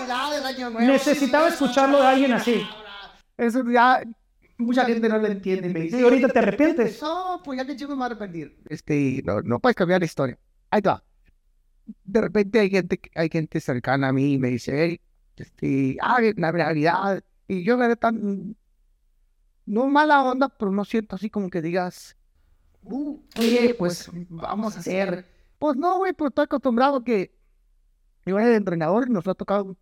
necesitaba escucharlo de alguien así. Eso ya, mucha gente no lo entiende. Me dice, Y ahorita te arrepientes. No, pues ya que chingo me voy a arrepentir. Este, no, no puedes cambiar la historia. Ahí está. De repente hay gente, hay gente cercana a mí y me dice, hey, este, ah, la realidad. Y yo me tan, no mala onda, pero no siento así como que digas, "Uh, oye, pues vamos a hacer. Pues no, güey, pues estoy acostumbrado que yo era el entrenador y nos ha tocado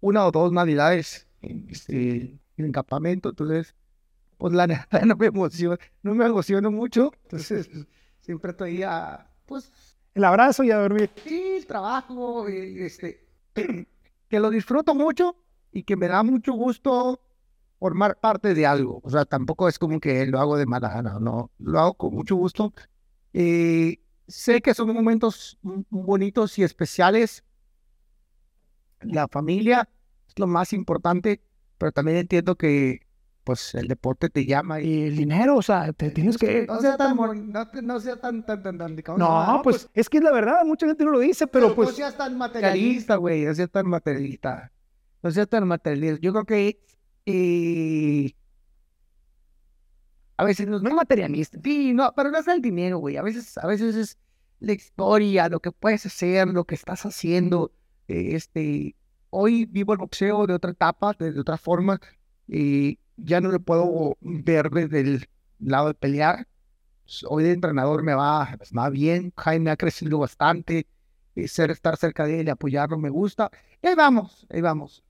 una o dos navidades en, este, en el campamento, entonces, pues la neta no me emociono, no me emociono mucho, entonces siempre estoy a, pues, El abrazo y a dormir. sí, el trabajo, y, este, que lo disfruto mucho y que me da mucho gusto formar parte de algo. O sea, tampoco es como que lo hago de mala gana, no, lo hago con mucho gusto. Eh, sé que son momentos bonitos y especiales. La familia es lo más importante, pero también entiendo que pues el deporte te llama y Y el dinero, o sea, te tienes que... no sea tan no, no sea tan tan tan, tan ¿cómo se No, llama? pues es que es la verdad, mucha gente no lo dice, pero no pues... seas tan materialista, güey, no seas tan materialista. No seas tan materialista. Yo creo que eh, a veces no, es materialista. Sí, no, pero no es el dinero, güey. A veces, a veces es la historia, lo que puedes hacer, lo que estás haciendo. eh, este, hoy vivo el boxeo de otra etapa, de, otra forma. Y ya no le puedo ver desde el lado de pelear. Hoy de entrenador me va, me va bien. Jaime ha crecido bastante. eh, ser, estar cerca de él y apoyarlo, me gusta. Y ahí vamos, ahí vamos.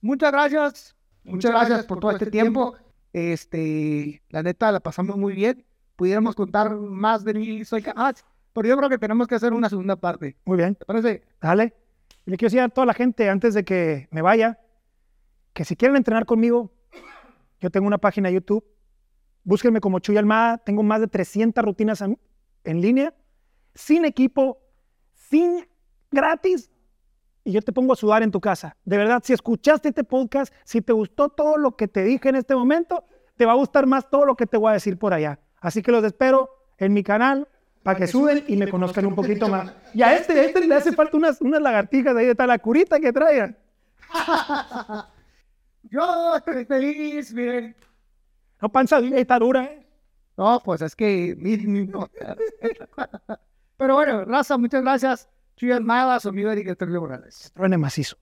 Muchas gracias, muchas gracias por todo este tiempo. Este, la neta, la pasamos muy bien. Pudiéramos contar más de mí, soy pero yo creo que tenemos que hacer una segunda parte. Muy bien. ¿Te parece? Dale. Y le quiero decir a toda la gente antes de que me vaya que si quieren entrenar conmigo, yo tengo una página de YouTube. Búsquenme como Chuy Almada. Tengo más de 300 rutinas en línea, sin equipo, sin gratis. Y yo te pongo a sudar en tu casa. De verdad, si escuchaste este podcast, si te gustó todo lo que te dije en este momento, te va a gustar más todo lo que te voy a decir por allá. Así que los espero en mi canal para que suben y me conozcan un poquito más. Y a este, a este le hace falta unas, unas lagartijas ahí de tal la curita que traigan. Yo estoy feliz, miren. No, panza está dura, ¿eh? No, pues es que... Pero bueno, Raza, muchas gracias. Trías Malas o mi director Leo Morales. Truene macizo.